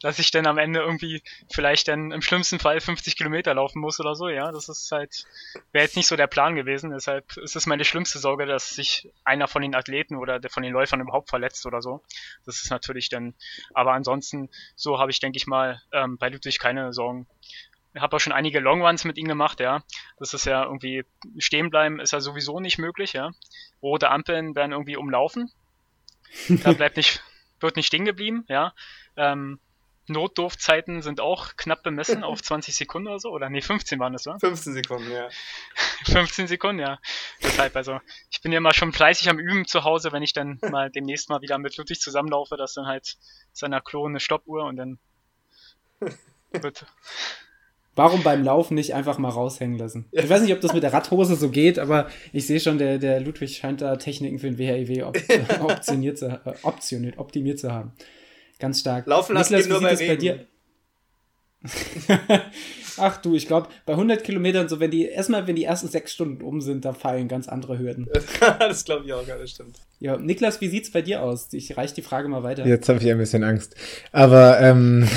dass ich dann am Ende irgendwie vielleicht dann im schlimmsten Fall 50 Kilometer laufen muss oder so, ja. Das ist halt, wäre jetzt nicht so der Plan gewesen. Deshalb ist es meine schlimmste Sorge, dass sich einer von den Athleten oder von den Läufern überhaupt verletzt oder so. Das ist natürlich dann, aber ansonsten, so habe ich, denke ich mal, ähm, bei Ludwig keine Sorgen. Ich habe auch schon einige Longruns mit ihm gemacht, ja. Das ist ja irgendwie, stehen bleiben ist ja sowieso nicht möglich, ja. Rote Ampeln werden irgendwie umlaufen. Da (laughs) bleibt nicht, wird nicht stehen geblieben, ja. Ähm, Notdurfzeiten sind auch knapp bemessen auf (laughs) 20 Sekunden oder so. Oder nee, 15 waren das, oder? 15 Sekunden, ja. (laughs) 15 Sekunden, ja. Deshalb, also, ich bin ja mal schon fleißig am Üben zu Hause, wenn ich dann mal demnächst mal wieder mit Ludwig zusammenlaufe, dass dann halt seiner Klo eine Stoppuhr und dann wird. Warum beim Laufen nicht einfach mal raushängen lassen? Ich weiß nicht, ob das mit der Radhose so geht, aber ich sehe schon, der, der Ludwig scheint da Techniken für den WHIW op (laughs) (laughs) optioniert, zu, äh, optioniert, optimiert zu haben. Ganz stark. Laufen lassen Niklas, geht nur bei Regen. Bei dir? (laughs) Ach du, ich glaube, bei 100 Kilometern, so wenn die, erstmal, wenn die ersten sechs Stunden um sind, da fallen ganz andere Hürden. das glaube ich auch, ja, das stimmt. Ja, Niklas, wie sieht's bei dir aus? Ich reiche die Frage mal weiter. Jetzt habe ich ein bisschen Angst. Aber, ähm,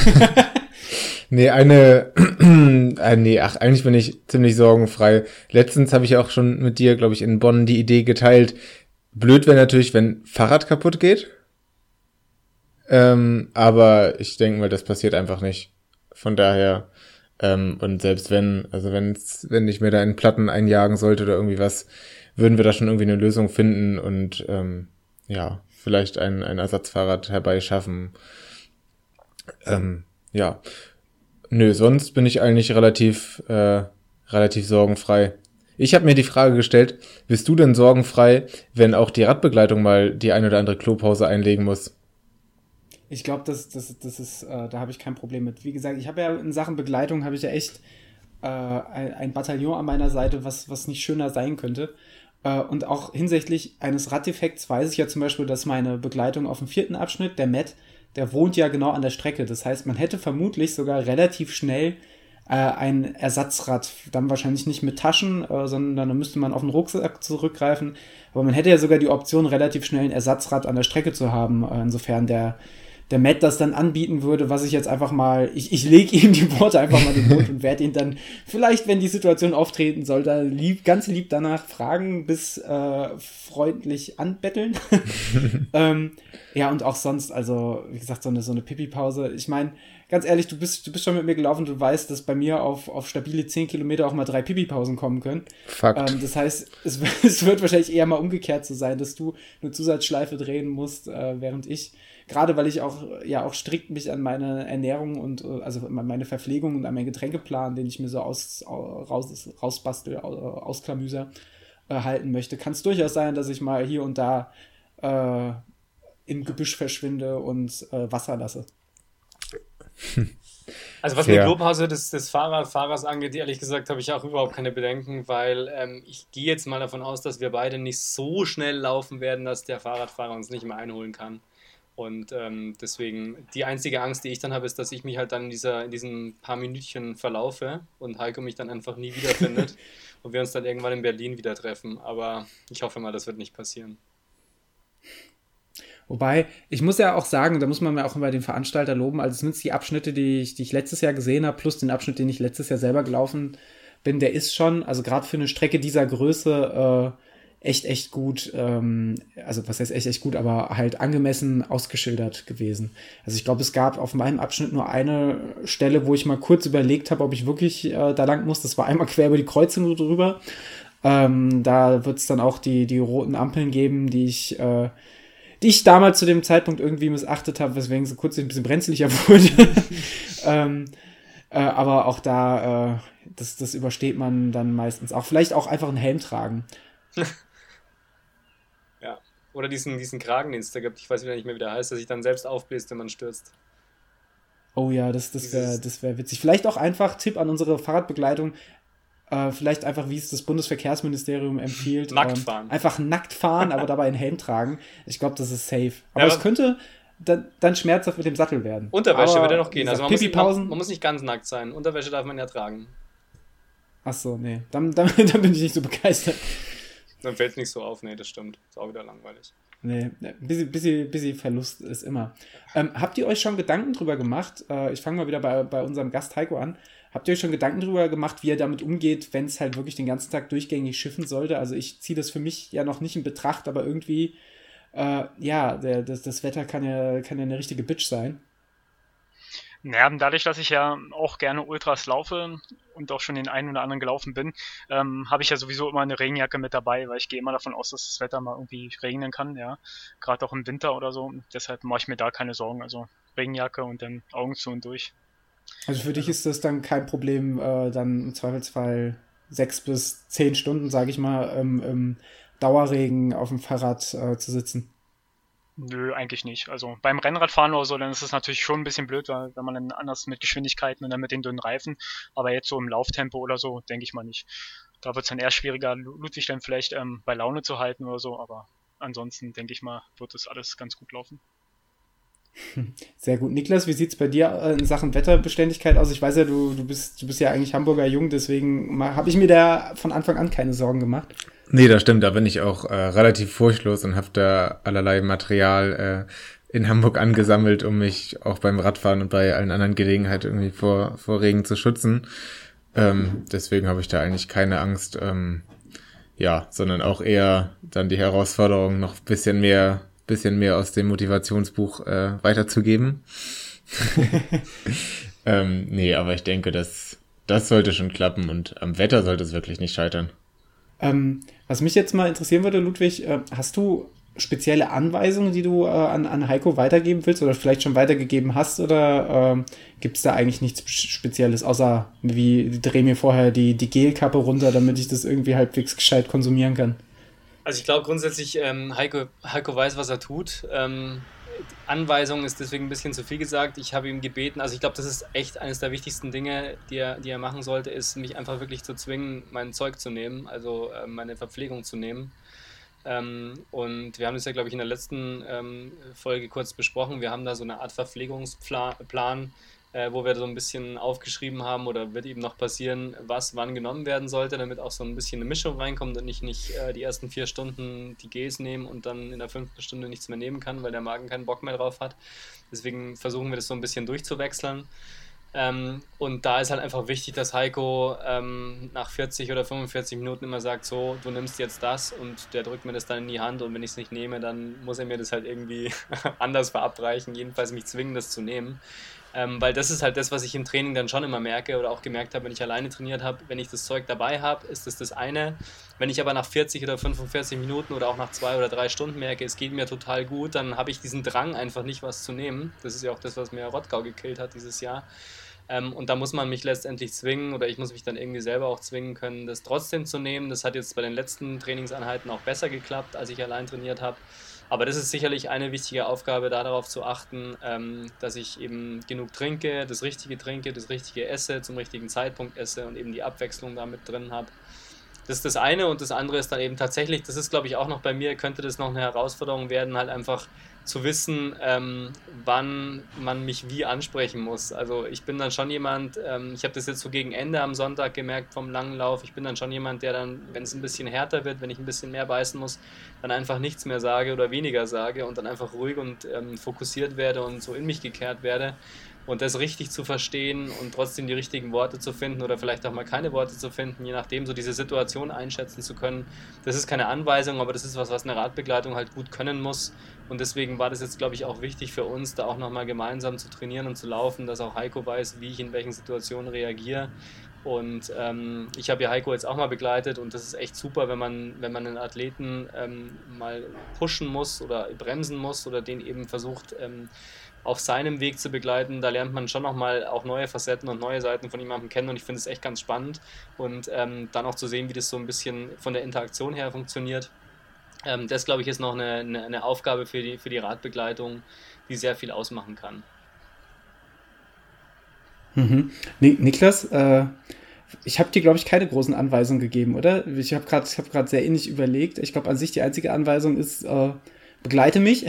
nee, eine, (clears throat) äh, nee, ach, eigentlich bin ich ziemlich sorgenfrei. Letztens habe ich auch schon mit dir, glaube ich, in Bonn die Idee geteilt. Blöd wäre natürlich, wenn Fahrrad kaputt geht. Ähm, aber ich denke mal, das passiert einfach nicht. Von daher, ähm, und selbst wenn, also wenn's, wenn ich mir da in Platten einjagen sollte oder irgendwie was, würden wir da schon irgendwie eine Lösung finden und ähm, ja, vielleicht ein, ein Ersatzfahrrad herbeischaffen. Ähm, ja. Nö, sonst bin ich eigentlich relativ, äh, relativ sorgenfrei. Ich habe mir die Frage gestellt, bist du denn sorgenfrei, wenn auch die Radbegleitung mal die ein oder andere Klopause einlegen muss? Ich glaube, das, das, das ist, äh, da habe ich kein Problem mit. Wie gesagt, ich habe ja in Sachen Begleitung habe ich ja echt äh, ein, Bataillon an meiner Seite, was, was nicht schöner sein könnte. Äh, und auch hinsichtlich eines Raddefekts weiß ich ja zum Beispiel, dass meine Begleitung auf dem vierten Abschnitt, der Matt, der wohnt ja genau an der Strecke. Das heißt, man hätte vermutlich sogar relativ schnell äh, ein Ersatzrad, dann wahrscheinlich nicht mit Taschen, äh, sondern dann müsste man auf den Rucksack zurückgreifen. Aber man hätte ja sogar die Option, relativ schnell ein Ersatzrad an der Strecke zu haben, äh, insofern der der Matt das dann anbieten würde, was ich jetzt einfach mal, ich, ich lege ihm die Worte einfach mal in den Mund und werde ihn dann vielleicht, wenn die Situation auftreten sollte, lieb, ganz lieb danach fragen, bis äh, freundlich anbetteln. (laughs) ähm, ja, und auch sonst, also wie gesagt, so eine, so eine Pipi-Pause. Ich meine, ganz ehrlich, du bist, du bist schon mit mir gelaufen, du weißt, dass bei mir auf, auf stabile 10 Kilometer auch mal drei Pipi-Pausen kommen können. Fakt. Ähm, das heißt, es, (laughs) es, wird wahrscheinlich eher mal umgekehrt so sein, dass du eine Zusatzschleife drehen musst, äh, während ich gerade weil ich auch ja auch strikt mich an meine Ernährung und also meine Verpflegung und an meinen Getränkeplan, den ich mir so aus, raus, rausbastel, ausklamüser, äh, halten möchte, kann es durchaus sein, dass ich mal hier und da äh, im Gebüsch verschwinde und äh, Wasser lasse. (laughs) Also was ja. die Klopause des, des Fahrradfahrers angeht, ehrlich gesagt, habe ich auch überhaupt keine Bedenken, weil ähm, ich gehe jetzt mal davon aus, dass wir beide nicht so schnell laufen werden, dass der Fahrradfahrer uns nicht mehr einholen kann. Und ähm, deswegen, die einzige Angst, die ich dann habe, ist, dass ich mich halt dann in, dieser, in diesen paar Minütchen verlaufe und Heiko mich dann einfach nie wiederfindet (laughs) und wir uns dann irgendwann in Berlin wieder treffen. Aber ich hoffe mal, das wird nicht passieren. Wobei, ich muss ja auch sagen, da muss man mir auch über den Veranstalter loben, also zumindest die Abschnitte, die ich, die ich letztes Jahr gesehen habe, plus den Abschnitt, den ich letztes Jahr selber gelaufen bin, der ist schon, also gerade für eine Strecke dieser Größe, äh, echt, echt gut, ähm, also was heißt echt, echt gut, aber halt angemessen ausgeschildert gewesen. Also ich glaube, es gab auf meinem Abschnitt nur eine Stelle, wo ich mal kurz überlegt habe, ob ich wirklich äh, da lang muss. Das war einmal quer über die Kreuzung drüber. Ähm, da wird es dann auch die, die roten Ampeln geben, die ich, äh, die ich damals zu dem Zeitpunkt irgendwie missachtet habe, weswegen sie kurz ein bisschen brenzlicher (laughs) wurde. ähm, äh, aber auch da, äh, das, das übersteht man dann meistens auch. Vielleicht auch einfach einen Helm tragen. (laughs) Oder diesen, diesen Kragen, den es da gibt, ich weiß wieder nicht mehr, wie der heißt, der sich dann selbst aufbläst, wenn man stürzt. Oh ja, das, das wäre das wär witzig. Vielleicht auch einfach Tipp an unsere Fahrradbegleitung. Äh, vielleicht einfach, wie es das Bundesverkehrsministerium empfiehlt. Nackt ähm, fahren. Einfach nackt fahren, aber dabei einen Helm (laughs) tragen. Ich glaube, das ist safe. Aber ja, es könnte dann, dann, schmerzhaft mit dem Sattel werden. Unterwäsche aber, würde noch gehen. Also man muss, nicht, man, man muss, nicht ganz nackt sein. Unterwäsche darf man ja tragen. Ach so, nee. Dann, dann, (laughs) dann bin ich nicht so begeistert. Dann fällt es nicht so auf. Nee, das stimmt. Ist auch wieder langweilig. Nee, ein bisschen, bisschen, bisschen Verlust ist immer. Ähm, habt ihr euch schon Gedanken drüber gemacht? Äh, ich fange mal wieder bei, bei unserem Gast Heiko an. Habt ihr euch schon Gedanken drüber gemacht, wie er damit umgeht, wenn es halt wirklich den ganzen Tag durchgängig schiffen sollte? Also ich ziehe das für mich ja noch nicht in Betracht, aber irgendwie, äh, ja, der, das, das Wetter kann ja, kann ja eine richtige Bitch sein. Naja, dadurch, dass ich ja auch gerne Ultras laufe und auch schon den einen oder anderen gelaufen bin, ähm, habe ich ja sowieso immer eine Regenjacke mit dabei, weil ich gehe immer davon aus, dass das Wetter mal irgendwie regnen kann, ja. Gerade auch im Winter oder so. Deshalb mache ich mir da keine Sorgen. Also Regenjacke und dann Augen zu und durch. Also für dich ist das dann kein Problem, äh, dann im Zweifelsfall sechs bis zehn Stunden, sage ich mal, im, im Dauerregen auf dem Fahrrad äh, zu sitzen. Nö, eigentlich nicht. Also beim Rennradfahren oder so, dann ist es natürlich schon ein bisschen blöd, weil, wenn man dann anders mit Geschwindigkeiten und dann mit den dünnen Reifen, aber jetzt so im Lauftempo oder so, denke ich mal nicht. Da wird es dann eher schwieriger, Ludwig dann vielleicht ähm, bei Laune zu halten oder so, aber ansonsten denke ich mal, wird das alles ganz gut laufen. Sehr gut. Niklas, wie sieht es bei dir äh, in Sachen Wetterbeständigkeit aus? Ich weiß ja, du, du, bist, du bist ja eigentlich Hamburger Jung, deswegen habe ich mir da von Anfang an keine Sorgen gemacht. Nee, das stimmt. Da bin ich auch äh, relativ furchtlos und habe da allerlei Material äh, in Hamburg angesammelt, um mich auch beim Radfahren und bei allen anderen Gelegenheiten irgendwie vor, vor Regen zu schützen. Ähm, deswegen habe ich da eigentlich keine Angst. Ähm, ja, sondern auch eher dann die Herausforderung, noch bisschen mehr, bisschen mehr aus dem Motivationsbuch äh, weiterzugeben. (laughs) (laughs) ähm, nee, aber ich denke, das, das sollte schon klappen und am Wetter sollte es wirklich nicht scheitern. Ähm, was mich jetzt mal interessieren würde, Ludwig, äh, hast du spezielle Anweisungen, die du äh, an, an Heiko weitergeben willst oder vielleicht schon weitergegeben hast oder äh, gibt es da eigentlich nichts Spezielles, außer wie dreh mir vorher die, die Gelkappe runter, damit ich das irgendwie halbwegs gescheit konsumieren kann? Also ich glaube grundsätzlich, ähm, Heiko, Heiko weiß, was er tut. Ähm, Anweisung ist deswegen ein bisschen zu viel gesagt. Ich habe ihm gebeten, also ich glaube, das ist echt eines der wichtigsten Dinge, die er, die er machen sollte, ist mich einfach wirklich zu zwingen, mein Zeug zu nehmen, also äh, meine Verpflegung zu nehmen. Ähm, und wir haben das ja, glaube ich, in der letzten ähm, Folge kurz besprochen. Wir haben da so eine Art Verpflegungsplan, äh, wo wir so ein bisschen aufgeschrieben haben oder wird eben noch passieren, was wann genommen werden sollte, damit auch so ein bisschen eine Mischung reinkommt und ich nicht äh, die ersten vier Stunden die Gs nehme und dann in der fünften Stunde nichts mehr nehmen kann, weil der Magen keinen Bock mehr drauf hat. Deswegen versuchen wir das so ein bisschen durchzuwechseln. Ähm, und da ist halt einfach wichtig, dass Heiko ähm, nach 40 oder 45 Minuten immer sagt, so, du nimmst jetzt das und der drückt mir das dann in die Hand und wenn ich es nicht nehme, dann muss er mir das halt irgendwie (laughs) anders verabreichen, jedenfalls mich zwingen, das zu nehmen. Ähm, weil das ist halt das, was ich im Training dann schon immer merke oder auch gemerkt habe, wenn ich alleine trainiert habe. Wenn ich das Zeug dabei habe, ist das das eine. Wenn ich aber nach 40 oder 45 Minuten oder auch nach zwei oder drei Stunden merke, es geht mir total gut, dann habe ich diesen Drang einfach nicht was zu nehmen. Das ist ja auch das, was mir Rottgau gekillt hat dieses Jahr. Ähm, und da muss man mich letztendlich zwingen oder ich muss mich dann irgendwie selber auch zwingen können, das trotzdem zu nehmen. Das hat jetzt bei den letzten Trainingseinheiten auch besser geklappt, als ich allein trainiert habe. Aber das ist sicherlich eine wichtige Aufgabe, da darauf zu achten, ähm, dass ich eben genug trinke, das Richtige trinke, das Richtige esse, zum richtigen Zeitpunkt esse und eben die Abwechslung damit drin habe. das ist das eine und das andere ist dann eben tatsächlich, das ist glaube ich auch noch bei mir, könnte das noch eine Herausforderung werden, halt einfach zu wissen, ähm, wann man mich wie ansprechen muss. Also ich bin dann schon jemand, ähm, ich habe das jetzt so gegen Ende am Sonntag gemerkt vom langen Lauf, ich bin dann schon jemand, der dann, wenn es ein bisschen härter wird, wenn ich ein bisschen mehr beißen muss, dann einfach nichts mehr sage oder weniger sage und dann einfach ruhig und ähm, fokussiert werde und so in mich gekehrt werde. Und das richtig zu verstehen und trotzdem die richtigen Worte zu finden oder vielleicht auch mal keine Worte zu finden, je nachdem, so diese Situation einschätzen zu können, das ist keine Anweisung, aber das ist was, was eine Radbegleitung halt gut können muss. Und deswegen war das jetzt, glaube ich, auch wichtig für uns, da auch nochmal gemeinsam zu trainieren und zu laufen, dass auch Heiko weiß, wie ich in welchen Situationen reagiere. Und ähm, ich habe ja Heiko jetzt auch mal begleitet und das ist echt super, wenn man, wenn man einen Athleten ähm, mal pushen muss oder bremsen muss oder den eben versucht, ähm, auf seinem Weg zu begleiten. Da lernt man schon nochmal auch neue Facetten und neue Seiten von jemandem kennen und ich finde es echt ganz spannend. Und ähm, dann auch zu sehen, wie das so ein bisschen von der Interaktion her funktioniert. Ähm, das, glaube ich, ist noch eine, eine, eine, Aufgabe für die, für die Radbegleitung, die sehr viel ausmachen kann. Mhm. Niklas, äh, ich habe dir, glaube ich, keine großen Anweisungen gegeben, oder? Ich habe gerade hab sehr ähnlich überlegt. Ich glaube, an sich die einzige Anweisung ist, äh, begleite mich.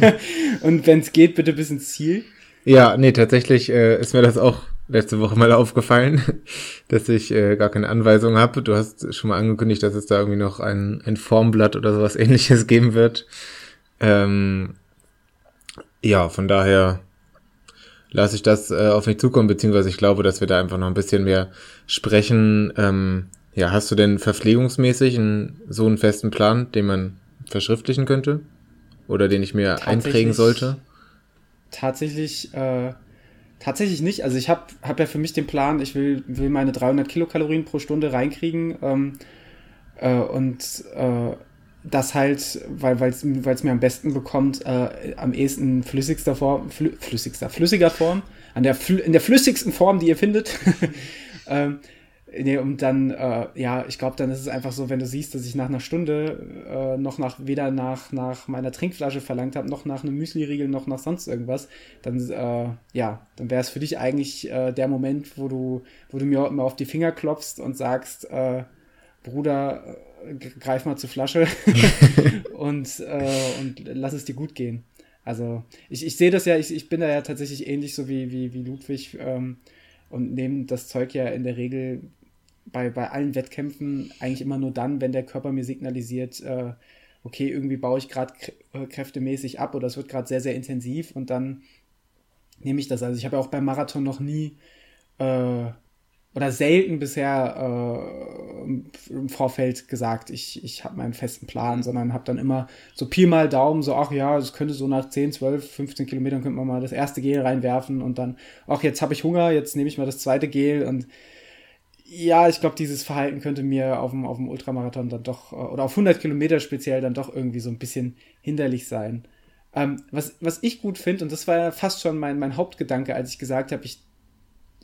(laughs) und wenn es geht, bitte bis ins Ziel. Ja, nee, tatsächlich äh, ist mir das auch letzte Woche mal aufgefallen, (laughs) dass ich äh, gar keine Anweisung habe. Du hast schon mal angekündigt, dass es da irgendwie noch ein, ein Formblatt oder sowas (laughs) ähnliches geben wird. Ähm, ja, von daher lasse ich das äh, auf mich zukommen, beziehungsweise ich glaube, dass wir da einfach noch ein bisschen mehr sprechen. Ähm, ja, hast du denn verpflegungsmäßig einen, so einen festen Plan, den man verschriftlichen könnte? Oder den ich mir einprägen sollte? Tatsächlich, äh, tatsächlich nicht. Also ich habe hab ja für mich den Plan, ich will, will meine 300 Kilokalorien pro Stunde reinkriegen. Ähm, äh, und äh, das halt, weil es mir am besten bekommt, äh, am ehesten flüssigster Form, flü flüssigster, flüssiger Form, an der, in der flüssigsten Form, die ihr findet. (laughs) ähm, Nee, und dann, äh, ja, ich glaube, dann ist es einfach so, wenn du siehst, dass ich nach einer Stunde äh, noch nach, weder nach, nach meiner Trinkflasche verlangt habe, noch nach einem Müsli-Riegel, noch nach sonst irgendwas, dann, äh, ja, dann wäre es für dich eigentlich äh, der Moment, wo du, wo du mir immer auf die Finger klopfst und sagst, äh, Bruder, äh, greif mal zur Flasche (laughs) (laughs) und, und lass es dir gut gehen. Also, ich, ich sehe das ja, ich, ich bin da ja tatsächlich ähnlich so wie, wie, wie Ludwig ähm, und nehme das Zeug ja in der Regel bei, bei allen Wettkämpfen eigentlich immer nur dann, wenn der Körper mir signalisiert, äh, okay, irgendwie baue ich gerade äh, kräftemäßig ab oder es wird gerade sehr, sehr intensiv und dann nehme ich das. Also ich habe ja auch beim Marathon noch nie äh, oder selten bisher äh, im Vorfeld gesagt, ich, ich habe meinen festen Plan, sondern habe dann immer so Pi mal Daumen, so, ach ja, es könnte so nach 10, 12, 15 Kilometern könnte man mal das erste Gel reinwerfen und dann, ach, jetzt habe ich Hunger, jetzt nehme ich mal das zweite Gel und ja, ich glaube, dieses Verhalten könnte mir auf dem, auf dem Ultramarathon dann doch, äh, oder auf 100 Kilometer speziell dann doch irgendwie so ein bisschen hinderlich sein. Ähm, was, was ich gut finde, und das war ja fast schon mein, mein Hauptgedanke, als ich gesagt habe, ich,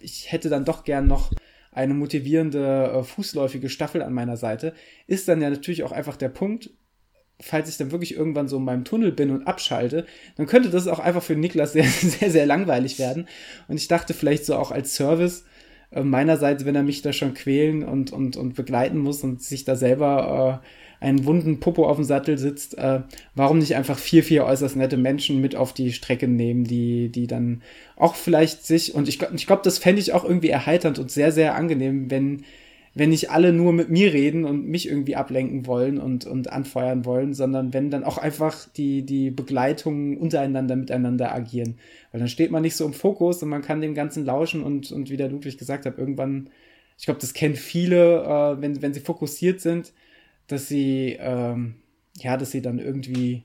ich hätte dann doch gern noch eine motivierende, äh, fußläufige Staffel an meiner Seite, ist dann ja natürlich auch einfach der Punkt, falls ich dann wirklich irgendwann so in meinem Tunnel bin und abschalte, dann könnte das auch einfach für Niklas (laughs) sehr, sehr, sehr langweilig werden. Und ich dachte vielleicht so auch als Service, äh, meinerseits, wenn er mich da schon quälen und, und, und begleiten muss und sich da selber äh, einen wunden Popo auf dem Sattel sitzt, äh, warum nicht einfach vier, vier äußerst nette Menschen mit auf die Strecke nehmen, die, die dann auch vielleicht sich, und ich, ich glaube, das fände ich auch irgendwie erheiternd und sehr, sehr angenehm, wenn wenn nicht alle nur mit mir reden und mich irgendwie ablenken wollen und, und anfeuern wollen, sondern wenn dann auch einfach die, die Begleitungen untereinander miteinander agieren. Weil dann steht man nicht so im Fokus und man kann dem Ganzen lauschen und, und wie der Ludwig gesagt hat, irgendwann, ich glaube, das kennen viele, äh, wenn, wenn sie fokussiert sind, dass sie, ähm, ja, dass sie dann irgendwie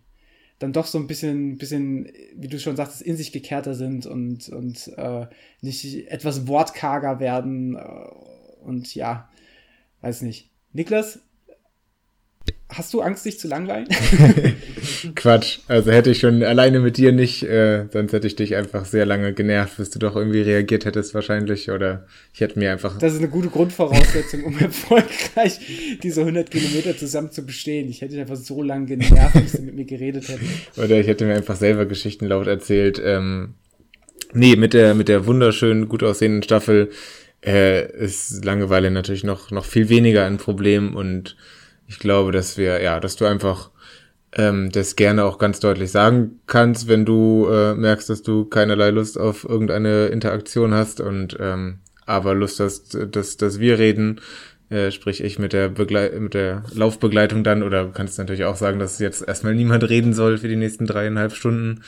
dann doch so ein bisschen, bisschen, wie du schon sagtest, in sich gekehrter sind und, und äh, nicht etwas wortkarger werden. Äh, und ja, weiß nicht. Niklas, hast du Angst, dich zu langweilen? (laughs) Quatsch. Also hätte ich schon alleine mit dir nicht, äh, sonst hätte ich dich einfach sehr lange genervt, bis du doch irgendwie reagiert hättest wahrscheinlich. Oder ich hätte mir einfach. Das ist eine gute Grundvoraussetzung, um (laughs) erfolgreich diese 100 Kilometer zusammen zu bestehen. Ich hätte dich einfach so lange genervt, bis du mit mir geredet hättest. Oder ich hätte mir einfach selber Geschichten laut erzählt. Ähm, nee, mit der, mit der wunderschönen, gut aussehenden Staffel äh, ist Langeweile natürlich noch, noch viel weniger ein Problem und ich glaube, dass wir, ja, dass du einfach ähm, das gerne auch ganz deutlich sagen kannst, wenn du äh, merkst, dass du keinerlei Lust auf irgendeine Interaktion hast und ähm, aber Lust hast, dass, dass wir reden, äh, sprich ich mit der Begleit mit der Laufbegleitung dann oder kannst natürlich auch sagen, dass jetzt erstmal niemand reden soll für die nächsten dreieinhalb Stunden.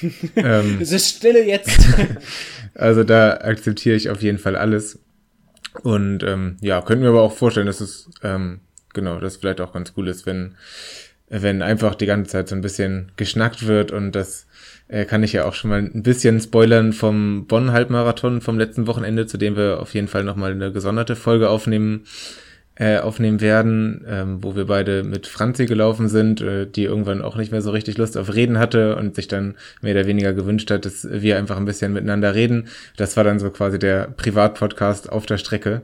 (laughs) ähm, es ist Stille jetzt. (laughs) also da akzeptiere ich auf jeden Fall alles. Und ähm, ja, könnten wir aber auch vorstellen, dass es ähm, genau, das vielleicht auch ganz cool ist, wenn wenn einfach die ganze Zeit so ein bisschen geschnackt wird und das äh, kann ich ja auch schon mal ein bisschen spoilern vom Bonn-Halbmarathon vom letzten Wochenende, zu dem wir auf jeden Fall nochmal eine gesonderte Folge aufnehmen, äh, aufnehmen werden, ähm, wo wir beide mit Franzi gelaufen sind, äh, die irgendwann auch nicht mehr so richtig Lust auf Reden hatte und sich dann mehr oder weniger gewünscht hat, dass wir einfach ein bisschen miteinander reden. Das war dann so quasi der Privatpodcast auf der Strecke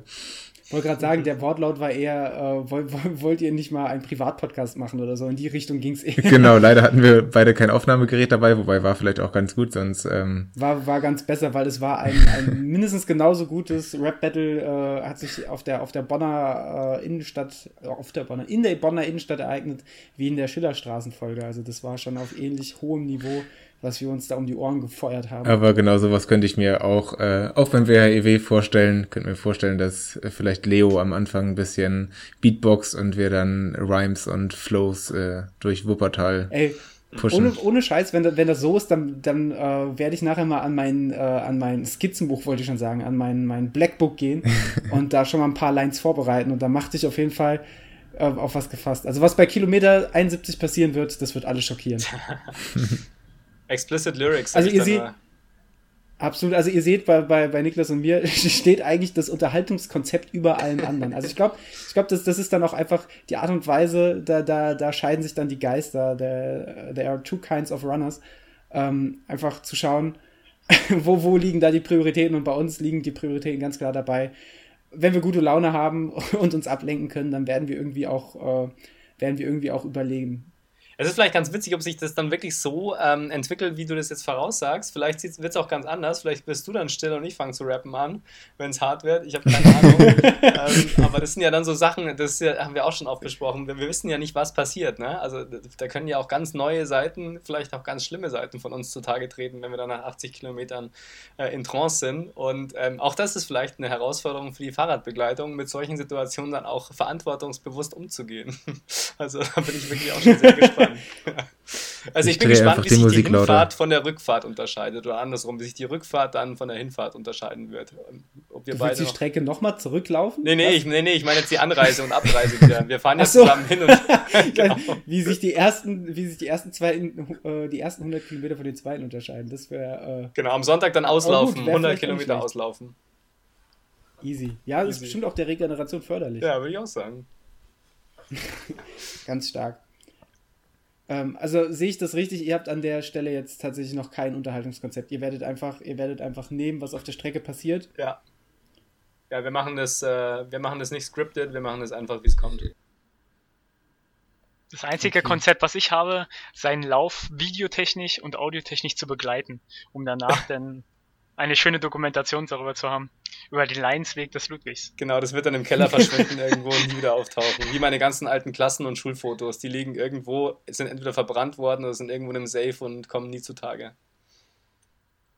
wollte gerade sagen, der Wortlaut war eher, äh, wollt, (laughs) wollt ihr nicht mal einen Privatpodcast machen oder so? In die Richtung ging es eher. Genau, leider hatten wir beide kein Aufnahmegerät dabei, wobei war vielleicht auch ganz gut, sonst. Ähm war, war ganz besser, weil es war ein, ein (laughs) mindestens genauso gutes Rap-Battle, äh, hat sich auf der, auf der Bonner äh, Innenstadt, auf der Bonner, in der Bonner Innenstadt ereignet, wie in der Schillerstraßenfolge. Also das war schon auf ähnlich hohem Niveau was wir uns da um die Ohren gefeuert haben. Aber genau sowas könnte ich mir auch, äh, auch beim WHEW vorstellen, könnte mir vorstellen, dass äh, vielleicht Leo am Anfang ein bisschen Beatbox und wir dann Rhymes und Flows äh, durch Wuppertal Ey, pushen. Ohne, ohne Scheiß, wenn, wenn das so ist, dann, dann äh, werde ich nachher mal an mein, äh, an mein Skizzenbuch, wollte ich schon sagen, an mein, mein Blackbook gehen (laughs) und da schon mal ein paar Lines vorbereiten und da machte ich auf jeden Fall äh, auf was gefasst. Also was bei Kilometer 71 passieren wird, das wird alles schockieren. (laughs) Explicit Lyrics. Also ihr seht, absolut, also ihr seht bei, bei, bei Niklas und mir (laughs) steht eigentlich das Unterhaltungskonzept über allen anderen. Also ich glaube, ich glaube, das, das ist dann auch einfach die Art und Weise, da, da, da scheiden sich dann die Geister. There, there are two kinds of runners. Ähm, einfach zu schauen, (laughs) wo, wo liegen da die Prioritäten und bei uns liegen die Prioritäten ganz klar dabei. Wenn wir gute Laune haben (laughs) und uns ablenken können, dann werden wir irgendwie auch, äh, werden wir irgendwie auch überleben. Es ist vielleicht ganz witzig, ob sich das dann wirklich so ähm, entwickelt, wie du das jetzt voraussagst. Vielleicht wird es auch ganz anders. Vielleicht bist du dann still und ich fange zu rappen an, wenn es hart wird. Ich habe keine (laughs) Ahnung. ähm, aber das sind ja dann so Sachen, das ja, haben wir auch schon oft besprochen. Wir, wir, wissen ja nicht, was passiert. Ne? Also da können ja auch ganz neue Seiten, vielleicht auch ganz schlimme Seiten von uns zutage treten, wenn wir dann nach 80 Kilometern äh, in Trance sind. Und ähm, auch das ist vielleicht eine Herausforderung für die Fahrradbegleitung, mit solchen Situationen dann auch verantwortungsbewusst umzugehen. (laughs) also da bin ich wirklich auch schon sehr gespannt an. (laughs) Also ich, ich bin gespannt, wie sich die Hinfahrt von der Rückfahrt unterscheidet oder andersrum, wie sich die Rückfahrt dann von der Hinfahrt unterscheiden wird. Ob wir du beide die noch... Strecke nochmal zurücklaufen? Nee, nee ich, nee, nee, ich meine jetzt die Anreise und Abreise wieder. (laughs) Wir fahren ja so. zusammen hin und (laughs) genau. wie sich die ersten, wie sich die ersten zwei, äh, die ersten 100 Kilometer von den zweiten unterscheiden. Das wäre. Äh... Genau, am Sonntag dann auslaufen, gut, 100 Kilometer auslaufen. Easy. Ja, das Easy. ist bestimmt auch der Regeneration förderlich. Ja, würde ich auch sagen. Ganz stark. Ähm, also sehe ich das richtig? Ihr habt an der Stelle jetzt tatsächlich noch kein Unterhaltungskonzept. Ihr werdet einfach, ihr werdet einfach nehmen, was auf der Strecke passiert. Ja. Ja, wir machen das, äh, wir machen das nicht scripted, wir machen das einfach, wie es kommt. Das einzige okay. Konzept, was ich habe, seinen Lauf videotechnisch und audiotechnisch zu begleiten, um danach (laughs) dann eine schöne Dokumentation darüber zu haben. Über den Leinsweg des Ludwigs. Genau, das wird dann im Keller verschwinden irgendwo und nie wieder auftauchen. Wie meine ganzen alten Klassen- und Schulfotos. Die liegen irgendwo, sind entweder verbrannt worden oder sind irgendwo in einem Safe und kommen nie zutage.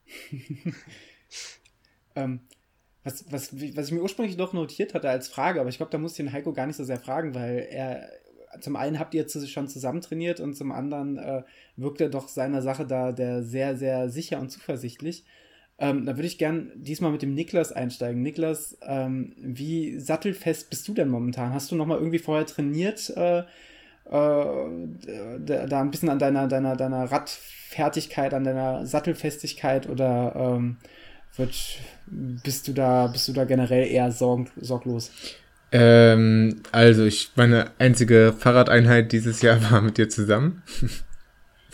(laughs) ähm, was, was, was ich mir ursprünglich noch notiert hatte als Frage, aber ich glaube, da muss ich den Heiko gar nicht so sehr fragen, weil er zum einen habt ihr schon zusammen trainiert und zum anderen äh, wirkt er doch seiner Sache da der sehr, sehr sicher und zuversichtlich. Ähm, da würde ich gern diesmal mit dem Niklas einsteigen. Niklas, ähm, wie sattelfest bist du denn momentan? Hast du noch mal irgendwie vorher trainiert, äh, äh, da, da, ein bisschen an deiner, deiner, deiner Radfertigkeit, an deiner Sattelfestigkeit oder ähm, wird, bist du da, bist du da generell eher sorg, sorglos? Ähm, also ich meine einzige Fahrradeinheit dieses Jahr (laughs) war mit dir zusammen.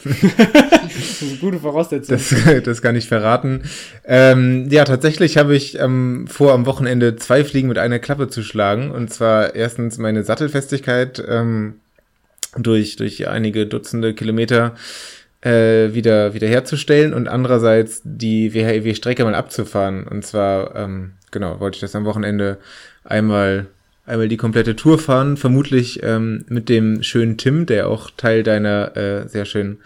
Das ist eine gute Voraussetzung. Das, das kann ich verraten. Ähm, ja, tatsächlich habe ich ähm, vor, am Wochenende zwei Fliegen mit einer Klappe zu schlagen. Und zwar erstens meine Sattelfestigkeit ähm, durch, durch einige Dutzende Kilometer äh, wieder, wieder herzustellen und andererseits die WHEW-Strecke mal abzufahren. Und zwar, ähm, genau, wollte ich das am Wochenende einmal, einmal die komplette Tour fahren, vermutlich ähm, mit dem schönen Tim, der auch Teil deiner äh, sehr schönen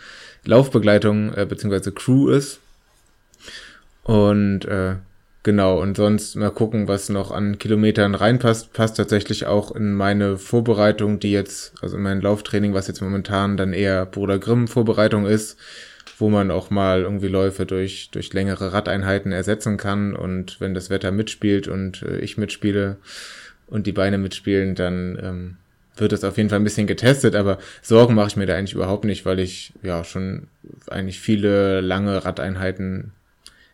Laufbegleitung äh, bzw. Crew ist. Und äh, Genau, und sonst mal gucken, was noch an Kilometern reinpasst. Passt tatsächlich auch in meine Vorbereitung, die jetzt, also in mein Lauftraining, was jetzt momentan dann eher Bruder Grimm Vorbereitung ist, wo man auch mal irgendwie Läufe durch, durch längere Radeinheiten ersetzen kann. Und wenn das Wetter mitspielt und äh, ich mitspiele und die Beine mitspielen, dann ähm, wird das auf jeden Fall ein bisschen getestet, aber Sorgen mache ich mir da eigentlich überhaupt nicht, weil ich ja schon eigentlich viele lange Radeinheiten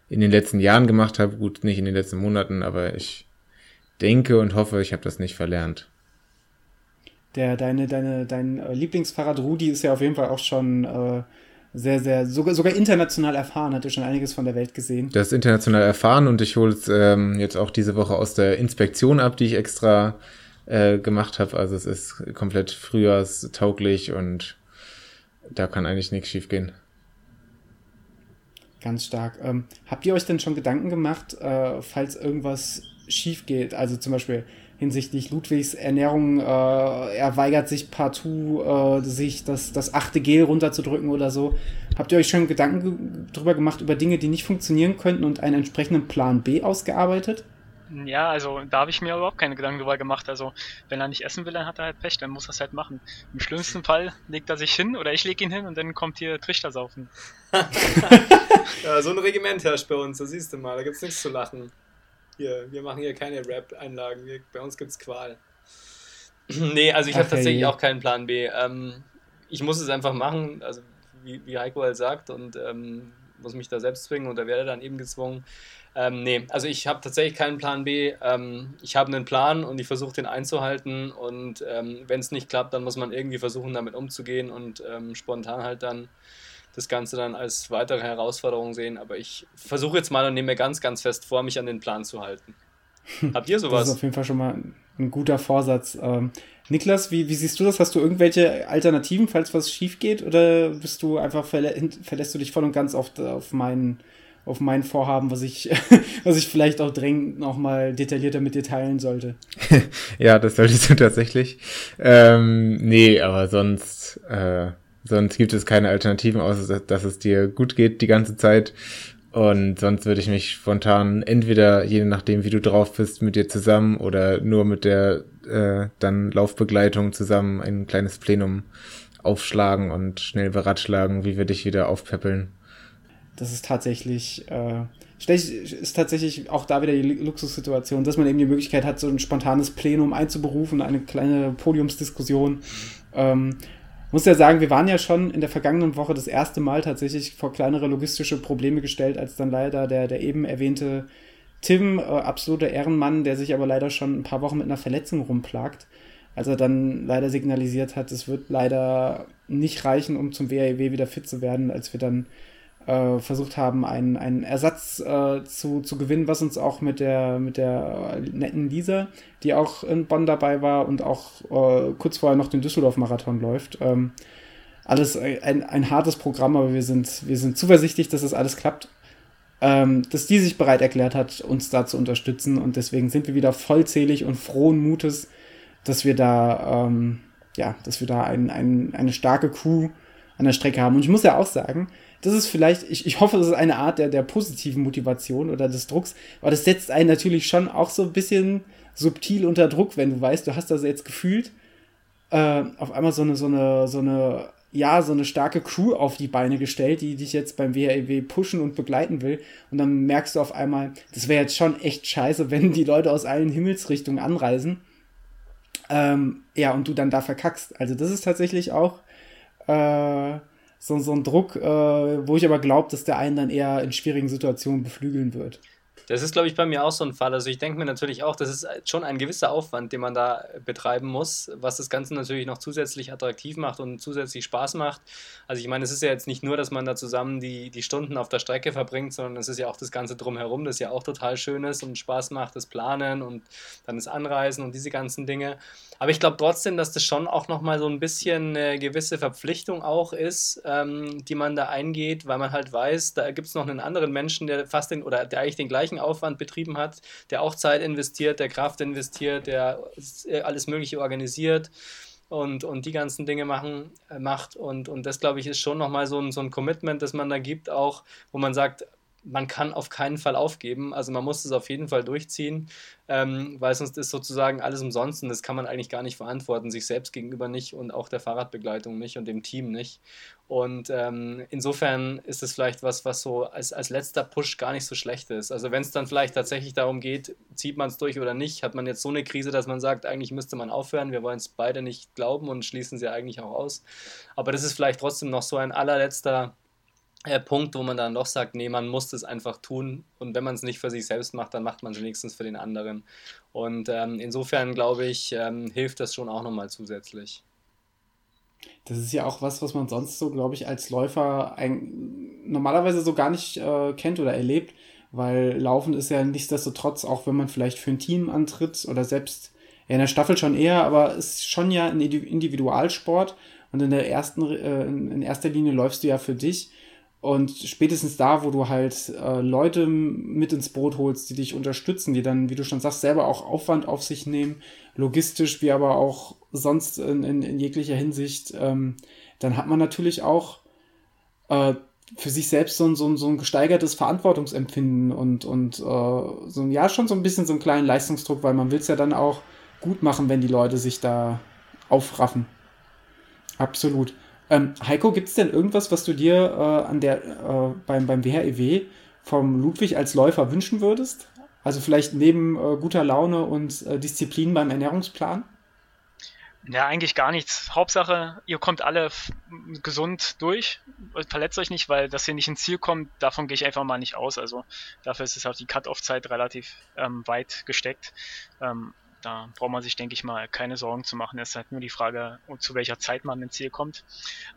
in den letzten Jahren gemacht habe. Gut, nicht in den letzten Monaten, aber ich denke und hoffe, ich habe das nicht verlernt. Der, deine, deine, dein äh, Lieblingsfahrrad Rudi ist ja auf jeden Fall auch schon äh, sehr, sehr, sogar, sogar international erfahren, hat ja schon einiges von der Welt gesehen. Das ist international erfahren und ich hole es ähm, jetzt auch diese Woche aus der Inspektion ab, die ich extra äh, gemacht habe. Also es ist komplett frühjahrstauglich und da kann eigentlich nichts schief gehen. Ganz stark. Ähm, habt ihr euch denn schon Gedanken gemacht, äh, falls irgendwas schief geht? Also zum Beispiel hinsichtlich Ludwigs Ernährung, äh, er weigert sich partout, äh, sich das, das achte Gel runterzudrücken oder so. Habt ihr euch schon Gedanken drüber gemacht, über Dinge, die nicht funktionieren könnten und einen entsprechenden Plan B ausgearbeitet? Ja, also da habe ich mir überhaupt keine Gedanken drüber gemacht. Also wenn er nicht essen will, dann hat er halt Pech, dann muss er es halt machen. Im schlimmsten Fall legt er sich hin oder ich lege ihn hin und dann kommt hier Trichtersaufen. (laughs) (laughs) ja, so ein Regiment herrscht bei uns, da siehst du mal, da gibt es nichts zu lachen. Hier, wir machen hier keine Rap-Einlagen, bei uns gibt es Qual. (clears throat) nee, also ich habe tatsächlich auch keinen Plan B. Ähm, ich muss es einfach machen, also wie, wie Heiko halt sagt, und ähm, muss mich da selbst zwingen und da werde dann eben gezwungen. Ähm, nee, also ich habe tatsächlich keinen Plan B. Ähm, ich habe einen Plan und ich versuche den einzuhalten. Und ähm, wenn es nicht klappt, dann muss man irgendwie versuchen, damit umzugehen und ähm, spontan halt dann das Ganze dann als weitere Herausforderung sehen. Aber ich versuche jetzt mal und nehme mir ganz, ganz fest vor, mich an den Plan zu halten. (laughs) Habt ihr sowas? Das ist auf jeden Fall schon mal ein guter Vorsatz. Ähm, Niklas, wie, wie siehst du das? Hast du irgendwelche Alternativen, falls was schief geht? Oder bist du einfach, verlässt du dich voll und ganz auf, auf meinen auf mein Vorhaben, was ich, (laughs) was ich vielleicht auch dringend nochmal detaillierter mit dir teilen sollte. (laughs) ja, das solltest du tatsächlich. Ähm, nee, aber sonst, äh, sonst gibt es keine Alternativen, außer dass es dir gut geht die ganze Zeit. Und sonst würde ich mich spontan entweder, je nachdem, wie du drauf bist, mit dir zusammen oder nur mit der äh, dann Laufbegleitung zusammen ein kleines Plenum aufschlagen und schnell beratschlagen, wie wir dich wieder aufpäppeln das ist tatsächlich, äh, ist tatsächlich auch da wieder die Luxussituation, dass man eben die Möglichkeit hat, so ein spontanes Plenum einzuberufen, eine kleine Podiumsdiskussion. Ähm, muss ja sagen, wir waren ja schon in der vergangenen Woche das erste Mal tatsächlich vor kleinere logistische Probleme gestellt, als dann leider der, der eben erwähnte Tim, äh, absoluter Ehrenmann, der sich aber leider schon ein paar Wochen mit einer Verletzung rumplagt, als er dann leider signalisiert hat, es wird leider nicht reichen, um zum WAEW e wieder fit zu werden, als wir dann äh, versucht haben, einen, einen Ersatz äh, zu, zu gewinnen, was uns auch mit der, mit der netten Lisa, die auch in Bonn dabei war und auch äh, kurz vorher noch den Düsseldorf-Marathon läuft. Ähm, alles ein, ein hartes Programm, aber wir sind, wir sind zuversichtlich, dass das alles klappt. Ähm, dass die sich bereit erklärt hat, uns da zu unterstützen und deswegen sind wir wieder vollzählig und frohen Mutes, dass wir da, ähm, ja, dass wir da ein, ein, eine starke Crew an der Strecke haben. Und ich muss ja auch sagen, das ist vielleicht, ich, ich hoffe, das ist eine Art der, der positiven Motivation oder des Drucks, aber das setzt einen natürlich schon auch so ein bisschen subtil unter Druck, wenn du weißt, du hast also jetzt gefühlt äh, auf einmal so eine, so eine, so eine, ja, so eine starke Crew auf die Beine gestellt, die dich jetzt beim WHW pushen und begleiten will. Und dann merkst du auf einmal, das wäre jetzt schon echt scheiße, (laughs) wenn die Leute aus allen Himmelsrichtungen anreisen. Ähm, ja, und du dann da verkackst. Also das ist tatsächlich auch äh, so, so ein Druck, äh, wo ich aber glaube, dass der einen dann eher in schwierigen Situationen beflügeln wird. Das ist, glaube ich, bei mir auch so ein Fall. Also ich denke mir natürlich auch, das ist schon ein gewisser Aufwand, den man da betreiben muss, was das Ganze natürlich noch zusätzlich attraktiv macht und zusätzlich Spaß macht. Also ich meine, es ist ja jetzt nicht nur, dass man da zusammen die, die Stunden auf der Strecke verbringt, sondern es ist ja auch das Ganze drumherum, das ja auch total schön ist und Spaß macht, das Planen und dann das Anreisen und diese ganzen Dinge. Aber ich glaube trotzdem, dass das schon auch nochmal so ein bisschen eine gewisse Verpflichtung auch ist, ähm, die man da eingeht, weil man halt weiß, da gibt es noch einen anderen Menschen, der fast den oder der eigentlich den gleichen Aufwand betrieben hat, der auch Zeit investiert, der Kraft investiert, der alles Mögliche organisiert und, und die ganzen Dinge machen, äh, macht. Und, und das, glaube ich, ist schon nochmal so ein, so ein Commitment, das man da gibt, auch wo man sagt, man kann auf keinen Fall aufgeben. Also man muss es auf jeden Fall durchziehen, ähm, weil sonst ist sozusagen alles umsonst und das kann man eigentlich gar nicht verantworten, sich selbst gegenüber nicht und auch der Fahrradbegleitung nicht und dem Team nicht. Und ähm, insofern ist es vielleicht was, was so als, als letzter Push gar nicht so schlecht ist. Also wenn es dann vielleicht tatsächlich darum geht, zieht man es durch oder nicht, hat man jetzt so eine Krise, dass man sagt, eigentlich müsste man aufhören, wir wollen es beide nicht glauben und schließen sie eigentlich auch aus. Aber das ist vielleicht trotzdem noch so ein allerletzter Punkt, wo man dann doch sagt, nee, man muss das einfach tun und wenn man es nicht für sich selbst macht, dann macht man es wenigstens für den anderen. Und ähm, insofern glaube ich, ähm, hilft das schon auch nochmal zusätzlich. Das ist ja auch was, was man sonst so, glaube ich, als Läufer ein, normalerweise so gar nicht äh, kennt oder erlebt, weil Laufen ist ja nichtsdestotrotz, auch wenn man vielleicht für ein Team antritt oder selbst in der Staffel schon eher, aber ist schon ja ein Individualsport und in der ersten, äh, in erster Linie läufst du ja für dich. Und spätestens da, wo du halt äh, Leute mit ins Boot holst, die dich unterstützen, die dann, wie du schon sagst, selber auch Aufwand auf sich nehmen, logistisch wie aber auch sonst in, in, in jeglicher Hinsicht, ähm, dann hat man natürlich auch äh, für sich selbst so ein, so, ein, so ein gesteigertes Verantwortungsempfinden und, und äh, so ein, ja, schon so ein bisschen so einen kleinen Leistungsdruck, weil man will es ja dann auch gut machen, wenn die Leute sich da aufraffen. Absolut. Ähm, Heiko, gibt es denn irgendwas, was du dir äh, an der, äh, beim, beim WHEW vom Ludwig als Läufer wünschen würdest? Also vielleicht neben äh, guter Laune und äh, Disziplin beim Ernährungsplan? Ja, eigentlich gar nichts. Hauptsache, ihr kommt alle gesund durch, verletzt euch nicht, weil dass ihr nicht ins Ziel kommt, davon gehe ich einfach mal nicht aus. Also dafür ist es auch die Cut-Off-Zeit relativ ähm, weit gesteckt. Ähm, da braucht man sich, denke ich mal, keine Sorgen zu machen. Es ist halt nur die Frage, zu welcher Zeit man ins Ziel kommt.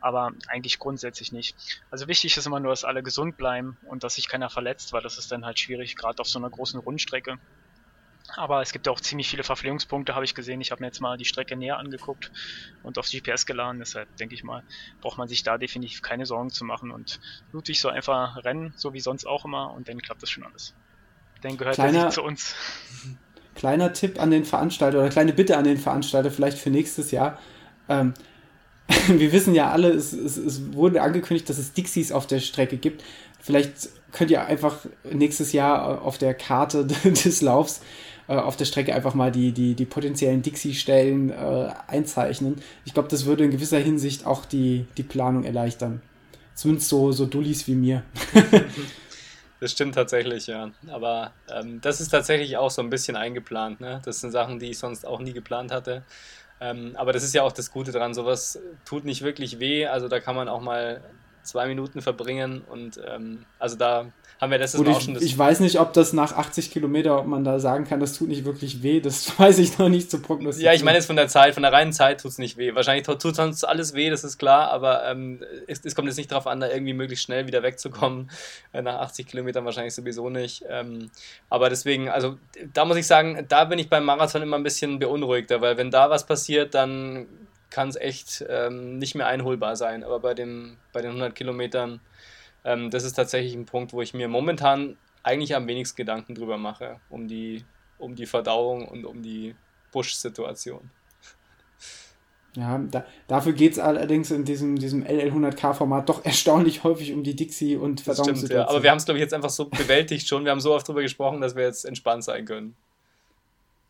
Aber eigentlich grundsätzlich nicht. Also wichtig ist immer nur, dass alle gesund bleiben und dass sich keiner verletzt, weil das ist dann halt schwierig, gerade auf so einer großen Rundstrecke. Aber es gibt auch ziemlich viele Verpflegungspunkte, habe ich gesehen. Ich habe mir jetzt mal die Strecke näher angeguckt und auf GPS geladen. Deshalb denke ich mal, braucht man sich da definitiv keine Sorgen zu machen. Und Ludwig soll einfach rennen, so wie sonst auch immer, und dann klappt das schon alles. Dann gehört Kleiner, er zu uns. (laughs) kleiner Tipp an den Veranstalter oder kleine Bitte an den Veranstalter vielleicht für nächstes Jahr. Ähm, (laughs) wir wissen ja alle, es, es, es, wurde angekündigt, dass es Dixies auf der Strecke gibt. Vielleicht könnt ihr einfach nächstes Jahr auf der Karte (laughs) des Laufs äh, auf der Strecke einfach mal die, die, die potenziellen Dixie-Stellen äh, einzeichnen. Ich glaube, das würde in gewisser Hinsicht auch die, die Planung erleichtern. Zumindest so, so Dullis wie mir. (laughs) Das stimmt tatsächlich, ja. Aber ähm, das ist tatsächlich auch so ein bisschen eingeplant. Ne? Das sind Sachen, die ich sonst auch nie geplant hatte. Ähm, aber das ist ja auch das Gute dran. Sowas tut nicht wirklich weh. Also da kann man auch mal zwei Minuten verbringen und ähm, also da haben wir das Gut, auch schon. Das ich weiß nicht, ob das nach 80 Kilometer, ob man da sagen kann, das tut nicht wirklich weh. Das (laughs) weiß ich noch nicht zu prognostizieren. Ja, ich meine jetzt von der Zeit, von der reinen Zeit tut es nicht weh. Wahrscheinlich tut sonst alles weh, das ist klar, aber ähm, es, es, kommt jetzt nicht darauf an, da irgendwie möglichst schnell wieder wegzukommen. Äh, nach 80 Kilometern wahrscheinlich sowieso nicht. Ähm, aber deswegen, also da muss ich sagen, da bin ich beim Marathon immer ein bisschen beunruhigter, weil wenn da was passiert, dann kann es echt ähm, nicht mehr einholbar sein. Aber bei, dem, bei den 100 Kilometern ähm, das ist tatsächlich ein Punkt, wo ich mir momentan eigentlich am wenigsten Gedanken drüber mache, um die, um die Verdauung und um die Busch-Situation. Ja, da, dafür geht es allerdings in diesem, diesem LL100K-Format doch erstaunlich häufig um die Dixie- und Verdauungssituation. Ja. Aber wir haben es, glaube ich, jetzt einfach so bewältigt schon. Wir haben so oft drüber gesprochen, dass wir jetzt entspannt sein können.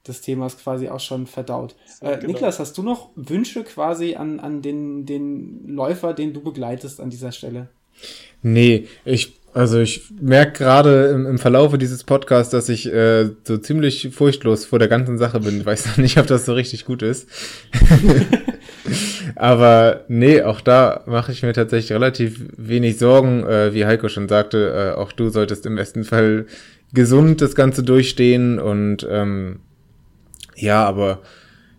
Das Thema ist quasi auch schon verdaut. Äh, genau. Niklas, hast du noch Wünsche quasi an, an den, den Läufer, den du begleitest an dieser Stelle? Nee, ich, also ich merke gerade im, im Verlaufe dieses Podcasts, dass ich äh, so ziemlich furchtlos vor der ganzen Sache bin. Ich weiß noch nicht, ob das so richtig gut ist. (laughs) Aber nee, auch da mache ich mir tatsächlich relativ wenig Sorgen. Äh, wie Heiko schon sagte, äh, auch du solltest im besten Fall gesund das Ganze durchstehen und ähm, ja, aber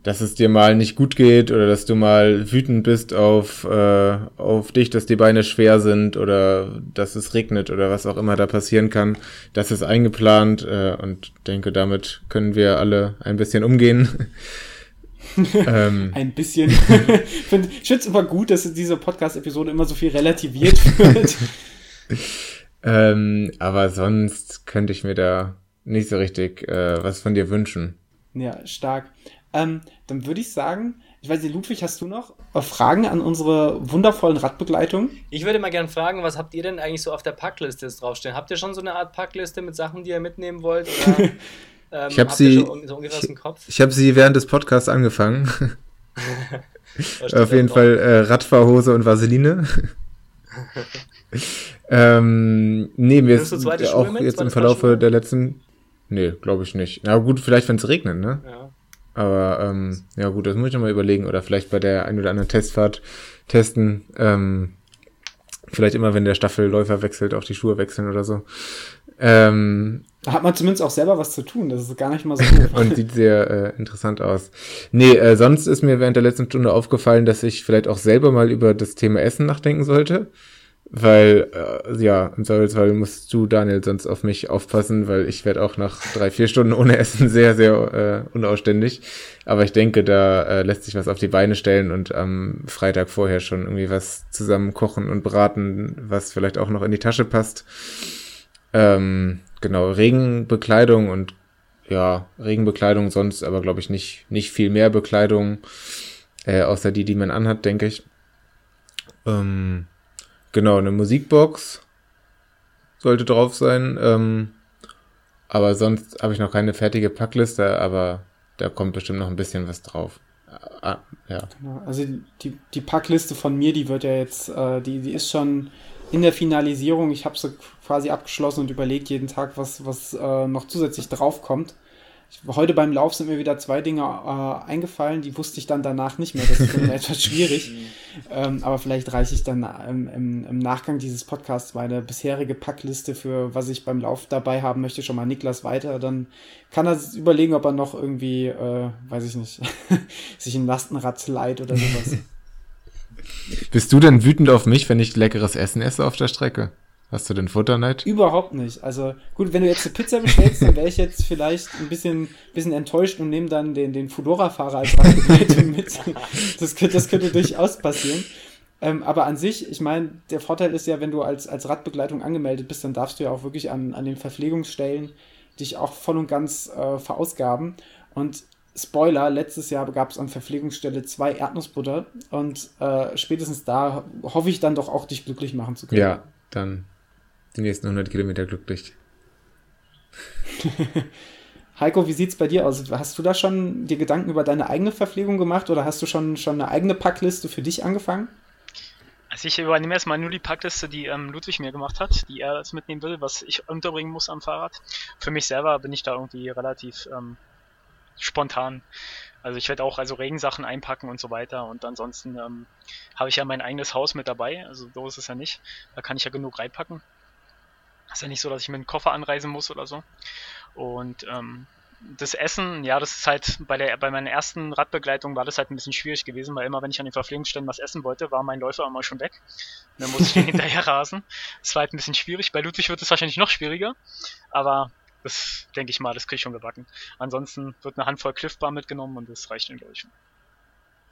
dass es dir mal nicht gut geht oder dass du mal wütend bist auf, äh, auf dich, dass die Beine schwer sind oder dass es regnet oder was auch immer da passieren kann. Das ist eingeplant äh, und denke, damit können wir alle ein bisschen umgehen. (laughs) ähm. Ein bisschen. ich finde es immer gut, dass diese Podcast-Episode immer so viel relativiert wird. ähm, aber sonst könnte ich mir da nicht so richtig äh, was von dir wünschen. Ja, stark. Ähm, dann würde ich sagen, ich weiß nicht, Ludwig, hast du noch Fragen an unsere wundervollen Radbegleitung? Ich würde mal gerne fragen, was habt ihr denn eigentlich so auf der Packliste draufstehen? Habt ihr schon so eine Art Packliste mit Sachen, die ihr mitnehmen wollt? Oder, (laughs) ähm, ich habe sie, so ich, ich habe sie während des Podcasts angefangen. (laughs) auf jeden Fall äh, Radfahrhose und Vaseline. (laughs) ähm, nee, mir ist auch jetzt im Verlauf der letzten. Nee, glaube ich nicht. Na gut, vielleicht, wenn es regnet, ne? Ja. Aber ähm, ja gut, das muss ich nochmal überlegen. Oder vielleicht bei der ein oder anderen Testfahrt testen. Ähm, vielleicht immer, wenn der Staffelläufer wechselt, auch die Schuhe wechseln oder so. Ähm, da hat man zumindest auch selber was zu tun. Das ist gar nicht mal so gut. (laughs) Und sieht sehr äh, interessant aus. Nee, äh, sonst ist mir während der letzten Stunde aufgefallen, dass ich vielleicht auch selber mal über das Thema Essen nachdenken sollte. Weil, äh, ja, im Zweifelsfall musst du, Daniel, sonst auf mich aufpassen, weil ich werde auch nach drei, vier Stunden ohne Essen sehr, sehr äh, unausständig. Aber ich denke, da äh, lässt sich was auf die Beine stellen und am Freitag vorher schon irgendwie was zusammen kochen und braten, was vielleicht auch noch in die Tasche passt. Ähm, genau, Regenbekleidung und ja, Regenbekleidung sonst, aber glaube ich nicht, nicht viel mehr Bekleidung, äh, außer die, die man anhat, denke ich. Ähm, Genau, eine Musikbox sollte drauf sein. Ähm, aber sonst habe ich noch keine fertige Packliste, aber da kommt bestimmt noch ein bisschen was drauf. Ah, ja. Genau, also die, die Packliste von mir, die wird ja jetzt, äh, die, die ist schon in der Finalisierung. Ich habe sie quasi abgeschlossen und überlegt jeden Tag, was, was äh, noch zusätzlich draufkommt heute beim Lauf sind mir wieder zwei Dinge äh, eingefallen, die wusste ich dann danach nicht mehr. Das ist dann (laughs) etwas schwierig. ähm, aber vielleicht reiche ich dann ähm, im, im, Nachgang dieses Podcasts meine bisherige Packliste für was ich beim Lauf dabei haben möchte, schon mal Niklas weiter. Dann kann er überlegen, ob er noch irgendwie, äh, weiß ich nicht, (laughs) sich ein Lastenrad leiht oder sowas. (laughs) Bist du denn wütend auf mich, wenn ich leckeres Essen esse auf der Strecke? Hast du den Futterneid? Überhaupt nicht. Also gut, wenn du jetzt eine Pizza bestellst, dann wäre ich jetzt vielleicht ein bisschen, bisschen enttäuscht und nehme dann den, den Fudora-Fahrer als Radbegleitung mit. Das könnte, das könnte durchaus passieren. Ähm, aber an sich, ich meine, der Vorteil ist ja, wenn du als, als Radbegleitung angemeldet bist, dann darfst du ja auch wirklich an, an den Verpflegungsstellen dich auch voll und ganz äh, verausgaben. Und Spoiler, letztes Jahr gab es an Verpflegungsstelle zwei Erdnussbutter und äh, spätestens da hoffe ich dann doch auch, dich glücklich machen zu können. Ja, dann die nächsten 100 Kilometer glücklich. (laughs) Heiko, wie sieht's bei dir aus? Hast du da schon dir Gedanken über deine eigene Verpflegung gemacht oder hast du schon, schon eine eigene Packliste für dich angefangen? Also ich übernehme erstmal nur die Packliste, die ähm, Ludwig mir gemacht hat, die er jetzt mitnehmen will, was ich unterbringen muss am Fahrrad. Für mich selber bin ich da irgendwie relativ ähm, spontan. Also ich werde auch also Regensachen einpacken und so weiter und ansonsten ähm, habe ich ja mein eigenes Haus mit dabei, also so ist es ja nicht. Da kann ich ja genug reinpacken. Ist ja nicht so, dass ich mit einem Koffer anreisen muss oder so. Und ähm, das Essen, ja, das ist halt bei der bei meiner ersten Radbegleitung war das halt ein bisschen schwierig gewesen, weil immer wenn ich an den Verpflegungsstellen was essen wollte, war mein Läufer immer schon weg. Und dann musste ich (laughs) hinterher rasen. Das war halt ein bisschen schwierig. Bei Ludwig wird es wahrscheinlich noch schwieriger, aber das denke ich mal, das kriege ich schon gebacken. Ansonsten wird eine Handvoll Cliff Bar mitgenommen und das reicht dann, glaube ich.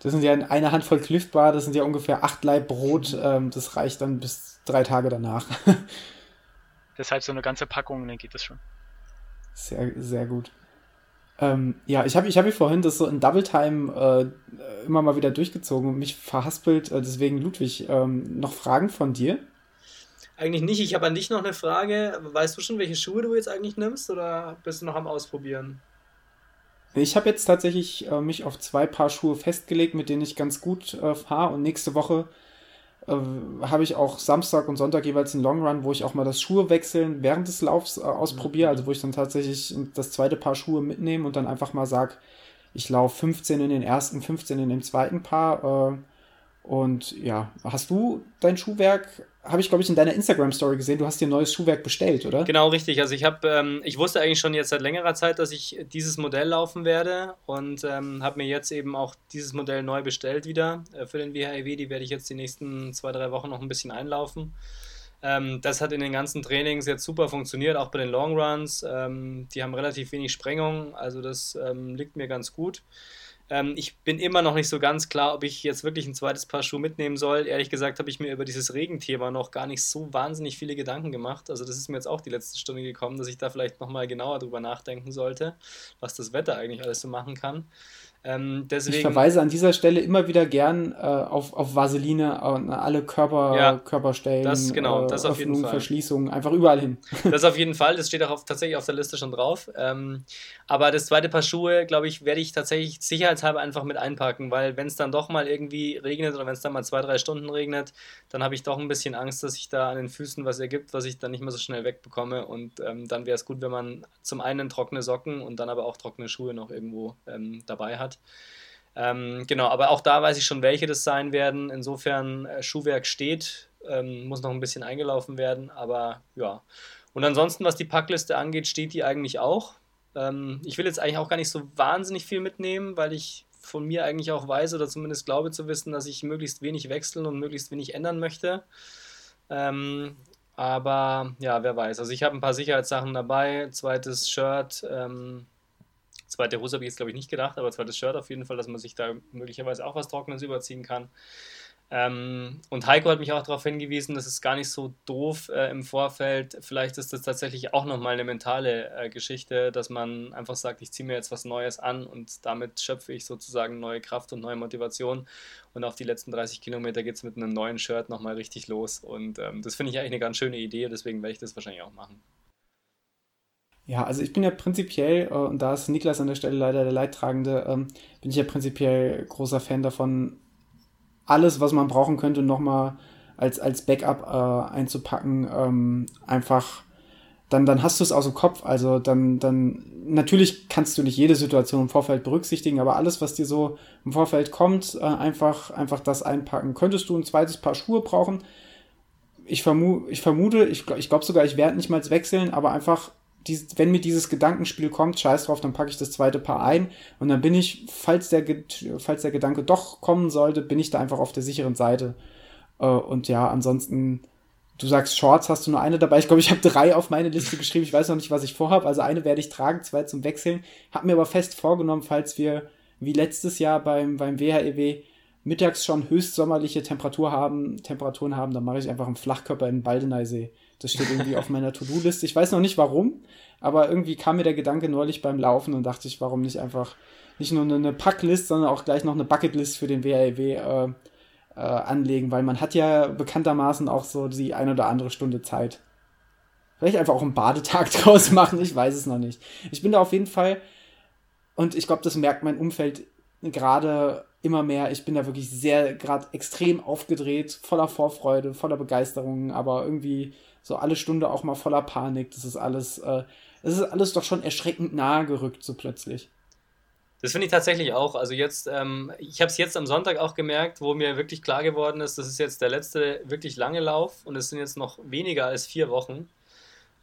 Das sind ja eine Handvoll Cliff Bar, das sind ja ungefähr acht Laib Brot, ähm, das reicht dann bis drei Tage danach. (laughs) Deshalb so eine ganze Packung, dann geht das schon. Sehr, sehr gut. Ähm, ja, ich habe ich hab vorhin das so in Double Time äh, immer mal wieder durchgezogen und mich verhaspelt. Äh, deswegen, Ludwig, ähm, noch Fragen von dir? Eigentlich nicht. Ich habe an dich noch eine Frage. Weißt du schon, welche Schuhe du jetzt eigentlich nimmst oder bist du noch am Ausprobieren? Ich habe jetzt tatsächlich äh, mich auf zwei Paar Schuhe festgelegt, mit denen ich ganz gut äh, fahre und nächste Woche äh, habe ich auch Samstag und Sonntag jeweils einen Long Run, wo ich auch mal das Schuhe wechseln während des Laufs äh, ausprobiere, also wo ich dann tatsächlich das zweite Paar Schuhe mitnehme und dann einfach mal sage, ich laufe 15 in den ersten, 15 in dem zweiten Paar. Und ja, hast du dein Schuhwerk, habe ich glaube ich in deiner Instagram-Story gesehen, du hast dir ein neues Schuhwerk bestellt, oder? Genau, richtig. Also ich habe, ähm, ich wusste eigentlich schon jetzt seit längerer Zeit, dass ich dieses Modell laufen werde und ähm, habe mir jetzt eben auch dieses Modell neu bestellt wieder äh, für den WHIW. Die werde ich jetzt die nächsten zwei, drei Wochen noch ein bisschen einlaufen. Ähm, das hat in den ganzen Trainings jetzt super funktioniert, auch bei den Long Runs. Ähm, die haben relativ wenig Sprengung, also das ähm, liegt mir ganz gut. Ähm, ich bin immer noch nicht so ganz klar, ob ich jetzt wirklich ein zweites Paar Schuhe mitnehmen soll. Ehrlich gesagt habe ich mir über dieses Regenthema noch gar nicht so wahnsinnig viele Gedanken gemacht. Also das ist mir jetzt auch die letzte Stunde gekommen, dass ich da vielleicht nochmal genauer drüber nachdenken sollte, was das Wetter eigentlich alles so machen kann. Ähm, deswegen, ich verweise an dieser Stelle immer wieder gern äh, auf, auf Vaseline, äh, alle Körper, ja, Körperstellen, das, genau, das äh, Öffnung, Verschließungen, einfach überall hin. (laughs) Das auf jeden Fall, das steht auch auf, tatsächlich auf der Liste schon drauf. Ähm, aber das zweite Paar Schuhe, glaube ich, werde ich tatsächlich sicherheitshalber einfach mit einpacken, weil wenn es dann doch mal irgendwie regnet oder wenn es dann mal zwei, drei Stunden regnet, dann habe ich doch ein bisschen Angst, dass sich da an den Füßen was ergibt, was ich dann nicht mehr so schnell wegbekomme. Und ähm, dann wäre es gut, wenn man zum einen trockene Socken und dann aber auch trockene Schuhe noch irgendwo ähm, dabei hat. Ähm, genau, aber auch da weiß ich schon, welche das sein werden. Insofern, äh, Schuhwerk steht, ähm, muss noch ein bisschen eingelaufen werden, aber ja. Und ansonsten, was die Packliste angeht, steht die eigentlich auch. Ähm, ich will jetzt eigentlich auch gar nicht so wahnsinnig viel mitnehmen, weil ich von mir eigentlich auch weiß oder zumindest glaube zu wissen, dass ich möglichst wenig wechseln und möglichst wenig ändern möchte. Ähm, aber ja, wer weiß. Also ich habe ein paar Sicherheitssachen dabei, zweites Shirt, ähm, Zweite Hose habe ich jetzt, glaube ich, nicht gedacht, aber zweites Shirt auf jeden Fall, dass man sich da möglicherweise auch was Trockenes überziehen kann. Ähm, und Heiko hat mich auch darauf hingewiesen, das ist gar nicht so doof äh, im Vorfeld. Vielleicht ist das tatsächlich auch nochmal eine mentale äh, Geschichte, dass man einfach sagt, ich ziehe mir jetzt was Neues an und damit schöpfe ich sozusagen neue Kraft und neue Motivation. Und auf die letzten 30 Kilometer geht es mit einem neuen Shirt nochmal richtig los. Und ähm, das finde ich eigentlich eine ganz schöne Idee, deswegen werde ich das wahrscheinlich auch machen. Ja, also ich bin ja prinzipiell, äh, und da ist Niklas an der Stelle leider der Leidtragende, ähm, bin ich ja prinzipiell großer Fan davon, alles, was man brauchen könnte, nochmal als, als Backup äh, einzupacken, ähm, einfach, dann, dann hast du es aus dem Kopf. Also dann, dann, natürlich kannst du nicht jede Situation im Vorfeld berücksichtigen, aber alles, was dir so im Vorfeld kommt, äh, einfach, einfach das einpacken. Könntest du ein zweites Paar Schuhe brauchen? Ich, vermu ich vermute, ich, ich glaube sogar, ich werde nicht mal wechseln, aber einfach dies, wenn mir dieses Gedankenspiel kommt, scheiß drauf, dann packe ich das zweite Paar ein und dann bin ich, falls der, falls der Gedanke doch kommen sollte, bin ich da einfach auf der sicheren Seite. Äh, und ja, ansonsten, du sagst Shorts, hast du nur eine dabei. Ich glaube, ich habe drei auf meine Liste geschrieben. Ich weiß noch nicht, was ich vorhabe. Also eine werde ich tragen, zwei zum Wechseln. Hab mir aber fest vorgenommen, falls wir wie letztes Jahr beim, beim WHEW mittags schon höchstsommerliche Temperatur haben, Temperaturen haben, dann mache ich einfach einen Flachkörper in den Baldeneysee. Das steht irgendwie auf meiner To-Do-Liste. Ich weiß noch nicht warum, aber irgendwie kam mir der Gedanke neulich beim Laufen und dachte ich, warum nicht einfach nicht nur eine Packlist, sondern auch gleich noch eine Bucketlist für den WAW äh, äh, anlegen, weil man hat ja bekanntermaßen auch so die eine oder andere Stunde Zeit. Vielleicht einfach auch einen Badetag (laughs) draus machen, ich weiß es noch nicht. Ich bin da auf jeden Fall, und ich glaube, das merkt mein Umfeld gerade immer mehr. Ich bin da wirklich sehr, gerade extrem aufgedreht, voller Vorfreude, voller Begeisterung, aber irgendwie so alle Stunde auch mal voller Panik. Das ist alles, äh, das ist alles doch schon erschreckend nahe gerückt, so plötzlich. Das finde ich tatsächlich auch. Also jetzt, ähm, ich habe es jetzt am Sonntag auch gemerkt, wo mir wirklich klar geworden ist, das ist jetzt der letzte wirklich lange Lauf und es sind jetzt noch weniger als vier Wochen.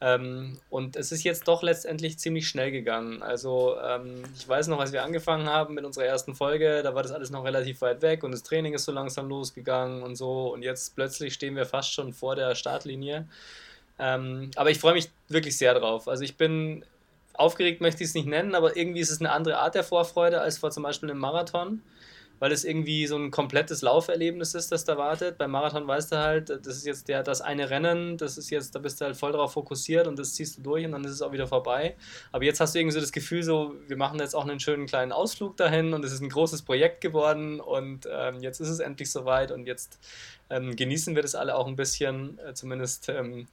Ähm, und es ist jetzt doch letztendlich ziemlich schnell gegangen. Also ähm, ich weiß noch, als wir angefangen haben mit unserer ersten Folge, da war das alles noch relativ weit weg und das Training ist so langsam losgegangen und so. Und jetzt plötzlich stehen wir fast schon vor der Startlinie. Ähm, aber ich freue mich wirklich sehr drauf. Also ich bin aufgeregt, möchte ich es nicht nennen, aber irgendwie ist es eine andere Art der Vorfreude als vor zum Beispiel einem Marathon weil es irgendwie so ein komplettes Lauferlebnis ist, das da wartet. Beim Marathon weißt du halt, das ist jetzt der, das eine Rennen, das ist jetzt, da bist du halt voll darauf fokussiert und das ziehst du durch und dann ist es auch wieder vorbei. Aber jetzt hast du irgendwie so das Gefühl, so, wir machen jetzt auch einen schönen kleinen Ausflug dahin und es ist ein großes Projekt geworden und ähm, jetzt ist es endlich soweit und jetzt ähm, genießen wir das alle auch ein bisschen, äh, zumindest ähm,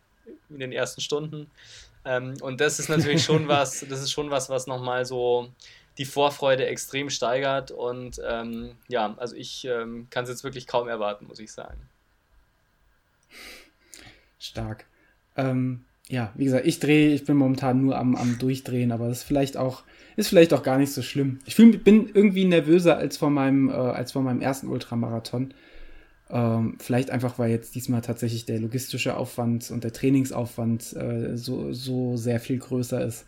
in den ersten Stunden. Ähm, und das ist natürlich schon (laughs) was, das ist schon was, was nochmal so die Vorfreude extrem steigert. Und ähm, ja, also ich ähm, kann es jetzt wirklich kaum erwarten, muss ich sagen. Stark. Ähm, ja, wie gesagt, ich drehe, ich bin momentan nur am, am Durchdrehen, aber das ist vielleicht auch, ist vielleicht auch gar nicht so schlimm. Ich fühl, bin irgendwie nervöser als vor meinem, äh, als vor meinem ersten Ultramarathon. Ähm, vielleicht einfach, weil jetzt diesmal tatsächlich der logistische Aufwand und der Trainingsaufwand äh, so, so sehr viel größer ist.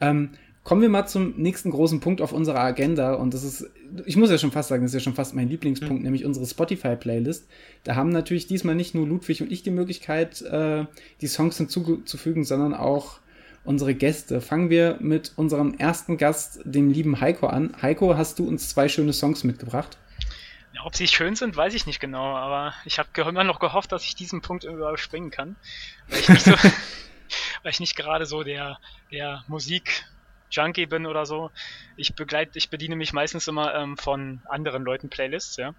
Ähm, kommen wir mal zum nächsten großen Punkt auf unserer Agenda und das ist, ich muss ja schon fast sagen, das ist ja schon fast mein Lieblingspunkt, mhm. nämlich unsere Spotify-Playlist. Da haben natürlich diesmal nicht nur Ludwig und ich die Möglichkeit, äh, die Songs hinzuzufügen, sondern auch unsere Gäste. Fangen wir mit unserem ersten Gast, dem lieben Heiko, an. Heiko, hast du uns zwei schöne Songs mitgebracht? Ob sie schön sind, weiß ich nicht genau, aber ich habe immer noch gehofft, dass ich diesen Punkt überspringen kann, weil ich nicht so, (laughs) (laughs) weil ich nicht gerade so der, der Musik Junkie bin oder so. Ich begleite, ich bediene mich meistens immer ähm, von anderen Leuten Playlists, ja.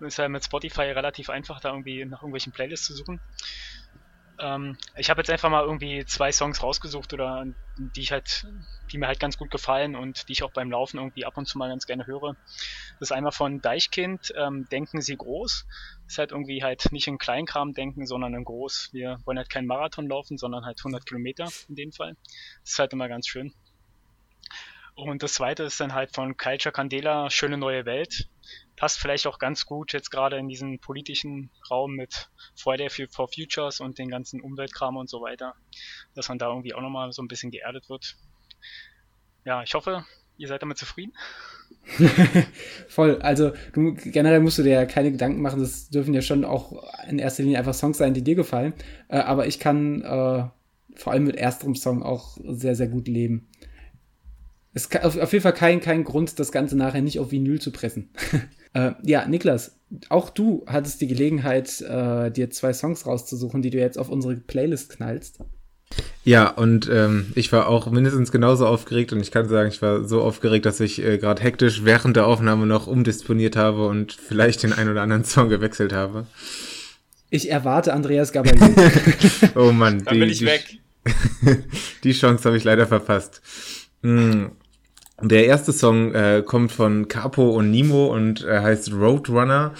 Ist ja mit Spotify relativ einfach, da irgendwie nach irgendwelchen Playlists zu suchen. Ähm, ich habe jetzt einfach mal irgendwie zwei Songs rausgesucht oder die ich halt, die mir halt ganz gut gefallen und die ich auch beim Laufen irgendwie ab und zu mal ganz gerne höre. Das ist einmal von Deichkind, ähm, Denken Sie groß. Das ist halt irgendwie halt nicht in Kleinkram denken, sondern in groß. Wir wollen halt keinen Marathon laufen, sondern halt 100 Kilometer in dem Fall. Das ist halt immer ganz schön. Und das zweite ist dann halt von Culture Candela, Schöne neue Welt passt vielleicht auch ganz gut jetzt gerade in diesen politischen Raum mit Friday for Futures und den ganzen Umweltkram und so weiter, dass man da irgendwie auch nochmal so ein bisschen geerdet wird. Ja, ich hoffe, ihr seid damit zufrieden. (laughs) Voll. Also du generell musst du dir ja keine Gedanken machen. Das dürfen ja schon auch in erster Linie einfach Songs sein, die dir gefallen. Äh, aber ich kann äh, vor allem mit ersterem Song auch sehr, sehr gut leben. Es ist auf, auf jeden Fall kein, kein Grund, das Ganze nachher nicht auf Vinyl zu pressen. (laughs) Äh, ja, Niklas, auch du hattest die Gelegenheit, äh, dir zwei Songs rauszusuchen, die du jetzt auf unsere Playlist knallst. Ja, und ähm, ich war auch mindestens genauso aufgeregt und ich kann sagen, ich war so aufgeregt, dass ich äh, gerade hektisch während der Aufnahme noch umdisponiert habe und vielleicht den einen oder anderen Song gewechselt habe. Ich erwarte Andreas Gabalier. (laughs) oh Mann, Dann die, bin ich die, weg. (laughs) die Chance habe ich leider verpasst. Hm, der erste Song äh, kommt von Capo und Nemo und äh, heißt Roadrunner.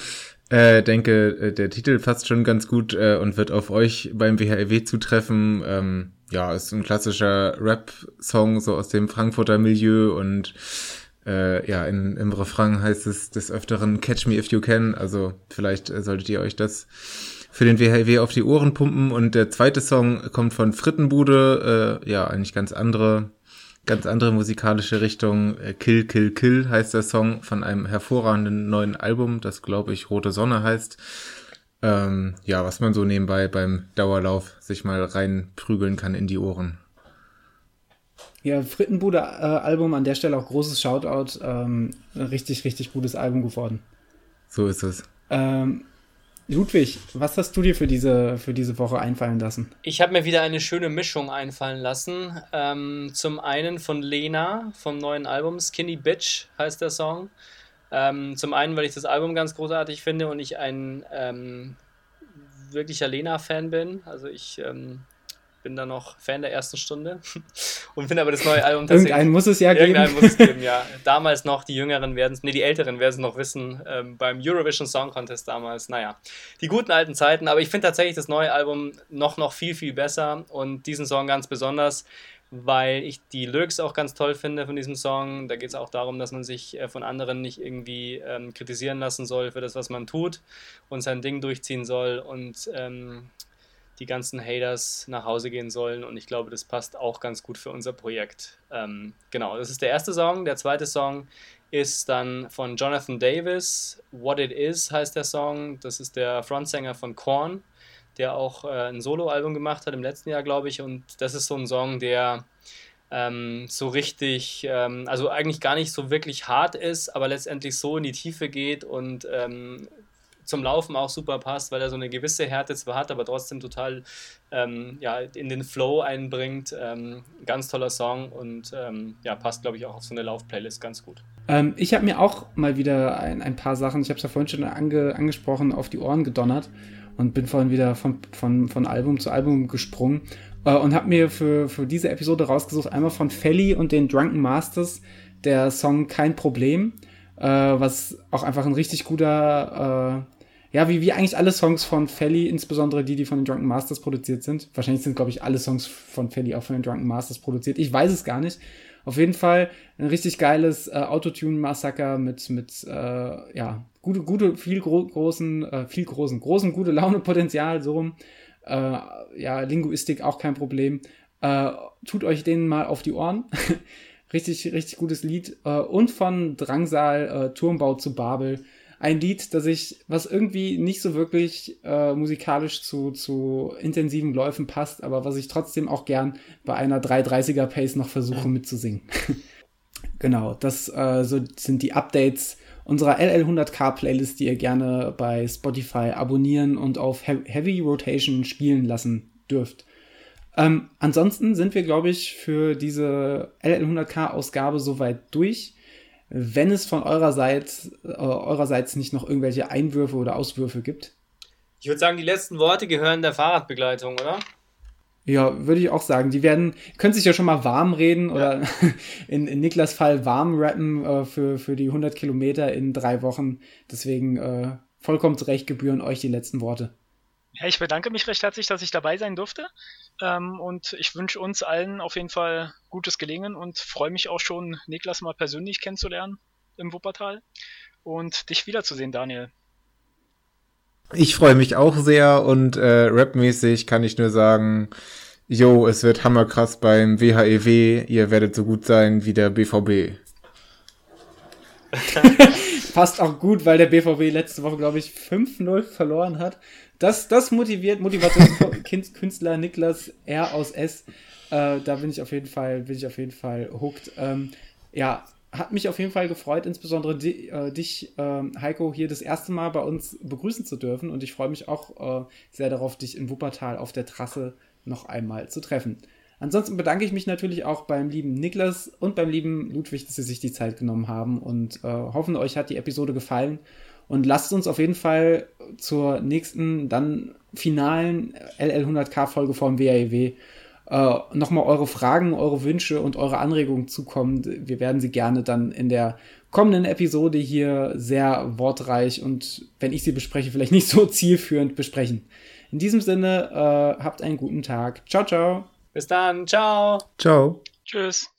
Äh, denke, äh, der Titel passt schon ganz gut äh, und wird auf euch beim WHEW zutreffen. Ähm, ja, ist ein klassischer Rap-Song, so aus dem Frankfurter Milieu und äh, ja, in, im Refrain heißt es des Öfteren Catch Me If You Can. Also vielleicht äh, solltet ihr euch das für den WHW auf die Ohren pumpen. Und der zweite Song kommt von Frittenbude, äh, ja, eigentlich ganz andere ganz andere musikalische Richtung. Äh, Kill, Kill, Kill heißt der Song von einem hervorragenden neuen Album, das glaube ich Rote Sonne heißt. Ähm, ja, was man so nebenbei beim Dauerlauf sich mal reinprügeln kann in die Ohren. Ja, Frittenbude-Album, äh, an der Stelle auch großes Shoutout. Ähm, richtig, richtig gutes Album geworden. So ist es. Ähm, Ludwig, was hast du dir für diese, für diese Woche einfallen lassen? Ich habe mir wieder eine schöne Mischung einfallen lassen. Ähm, zum einen von Lena vom neuen Album Skinny Bitch heißt der Song. Ähm, zum einen, weil ich das Album ganz großartig finde und ich ein ähm, wirklicher Lena-Fan bin. Also ich ähm, bin da noch Fan der ersten Stunde (laughs) und finde aber das neue Album tatsächlich. Irgendeinen muss es ja geben. Irgendeinen muss es geben, ja. (laughs) Damals noch, die Jüngeren werden es, nee, die Älteren werden es noch wissen, ähm, beim Eurovision Song Contest damals. Naja, die guten alten Zeiten, aber ich finde tatsächlich das neue Album noch, noch viel, viel besser und diesen Song ganz besonders weil ich die Lyrics auch ganz toll finde von diesem Song. Da geht es auch darum, dass man sich äh, von anderen nicht irgendwie ähm, kritisieren lassen soll für das, was man tut und sein Ding durchziehen soll. Und ähm, die ganzen Haters nach Hause gehen sollen. Und ich glaube, das passt auch ganz gut für unser Projekt. Ähm, genau, das ist der erste Song. Der zweite Song ist dann von Jonathan Davis. What It Is heißt der Song. Das ist der Frontsänger von Korn, der auch äh, ein Soloalbum gemacht hat im letzten Jahr, glaube ich. Und das ist so ein Song, der ähm, so richtig, ähm, also eigentlich gar nicht so wirklich hart ist, aber letztendlich so in die Tiefe geht und ähm, zum Laufen auch super passt, weil er so eine gewisse Härte zwar hat, aber trotzdem total ähm, ja, in den Flow einbringt. Ähm, ganz toller Song und ähm, ja, passt, glaube ich, auch auf so eine Laufplaylist ganz gut. Ähm, ich habe mir auch mal wieder ein, ein paar Sachen, ich habe es ja vorhin schon ange, angesprochen, auf die Ohren gedonnert und bin vorhin wieder von, von, von Album zu Album gesprungen äh, und habe mir für, für diese Episode rausgesucht, einmal von Felly und den Drunken Masters, der Song Kein Problem. Äh, was auch einfach ein richtig guter äh, ja, wie, wie eigentlich alle Songs von Felly, insbesondere die, die von den Drunken Masters produziert sind. Wahrscheinlich sind, glaube ich, alle Songs von Felly auch von den Drunken Masters produziert. Ich weiß es gar nicht. Auf jeden Fall ein richtig geiles äh, Autotune-Massaker mit, mit äh, ja, gute, gute, viel gro großen, äh, viel großen, großen, gute Laune-Potenzial, so rum. Äh, ja, Linguistik auch kein Problem. Äh, tut euch denen mal auf die Ohren. (laughs) richtig, richtig gutes Lied. Äh, und von Drangsal, äh, Turmbau zu Babel ein Lied, das ich, was irgendwie nicht so wirklich äh, musikalisch zu, zu intensiven Läufen passt, aber was ich trotzdem auch gern bei einer 330er Pace noch versuche mitzusingen. (laughs) genau, das äh, so sind die Updates unserer LL100K Playlist, die ihr gerne bei Spotify abonnieren und auf He Heavy Rotation spielen lassen dürft. Ähm, ansonsten sind wir, glaube ich, für diese LL100K Ausgabe soweit durch wenn es von eurerseits, äh, eurerseits nicht noch irgendwelche Einwürfe oder Auswürfe gibt. Ich würde sagen, die letzten Worte gehören der Fahrradbegleitung, oder? Ja, würde ich auch sagen. Die werden, können sich ja schon mal warm reden oder ja. (laughs) in, in Niklas Fall warm rappen äh, für, für die 100 Kilometer in drei Wochen. Deswegen äh, vollkommen zurecht gebühren euch die letzten Worte. Ja, ich bedanke mich recht herzlich, dass ich dabei sein durfte. Ähm, und ich wünsche uns allen auf jeden Fall gutes Gelingen und freue mich auch schon, Niklas mal persönlich kennenzulernen im Wuppertal und dich wiederzusehen, Daniel. Ich freue mich auch sehr und äh, rapmäßig kann ich nur sagen, jo, es wird hammerkrass beim WHEW, e ihr werdet so gut sein wie der BVB. (laughs) Passt auch gut, weil der BVB letzte Woche, glaube ich, 5-0 verloren hat. Das, das motiviert Motivationskünstler (laughs) Niklas R aus S. Äh, da bin ich auf jeden Fall, bin ich auf jeden Fall hooked. Ähm, ja, hat mich auf jeden Fall gefreut, insbesondere di äh, dich, äh, Heiko, hier das erste Mal bei uns begrüßen zu dürfen. Und ich freue mich auch äh, sehr darauf, dich in Wuppertal auf der Trasse noch einmal zu treffen. Ansonsten bedanke ich mich natürlich auch beim lieben Niklas und beim lieben Ludwig, dass sie sich die Zeit genommen haben und äh, hoffen, euch hat die Episode gefallen. Und lasst uns auf jeden Fall zur nächsten, dann finalen LL100K-Folge vom WAEW äh, nochmal eure Fragen, eure Wünsche und eure Anregungen zukommen. Wir werden sie gerne dann in der kommenden Episode hier sehr wortreich und wenn ich sie bespreche, vielleicht nicht so zielführend besprechen. In diesem Sinne, äh, habt einen guten Tag. Ciao, ciao. Bis dann. Ciao. Ciao. Tschüss.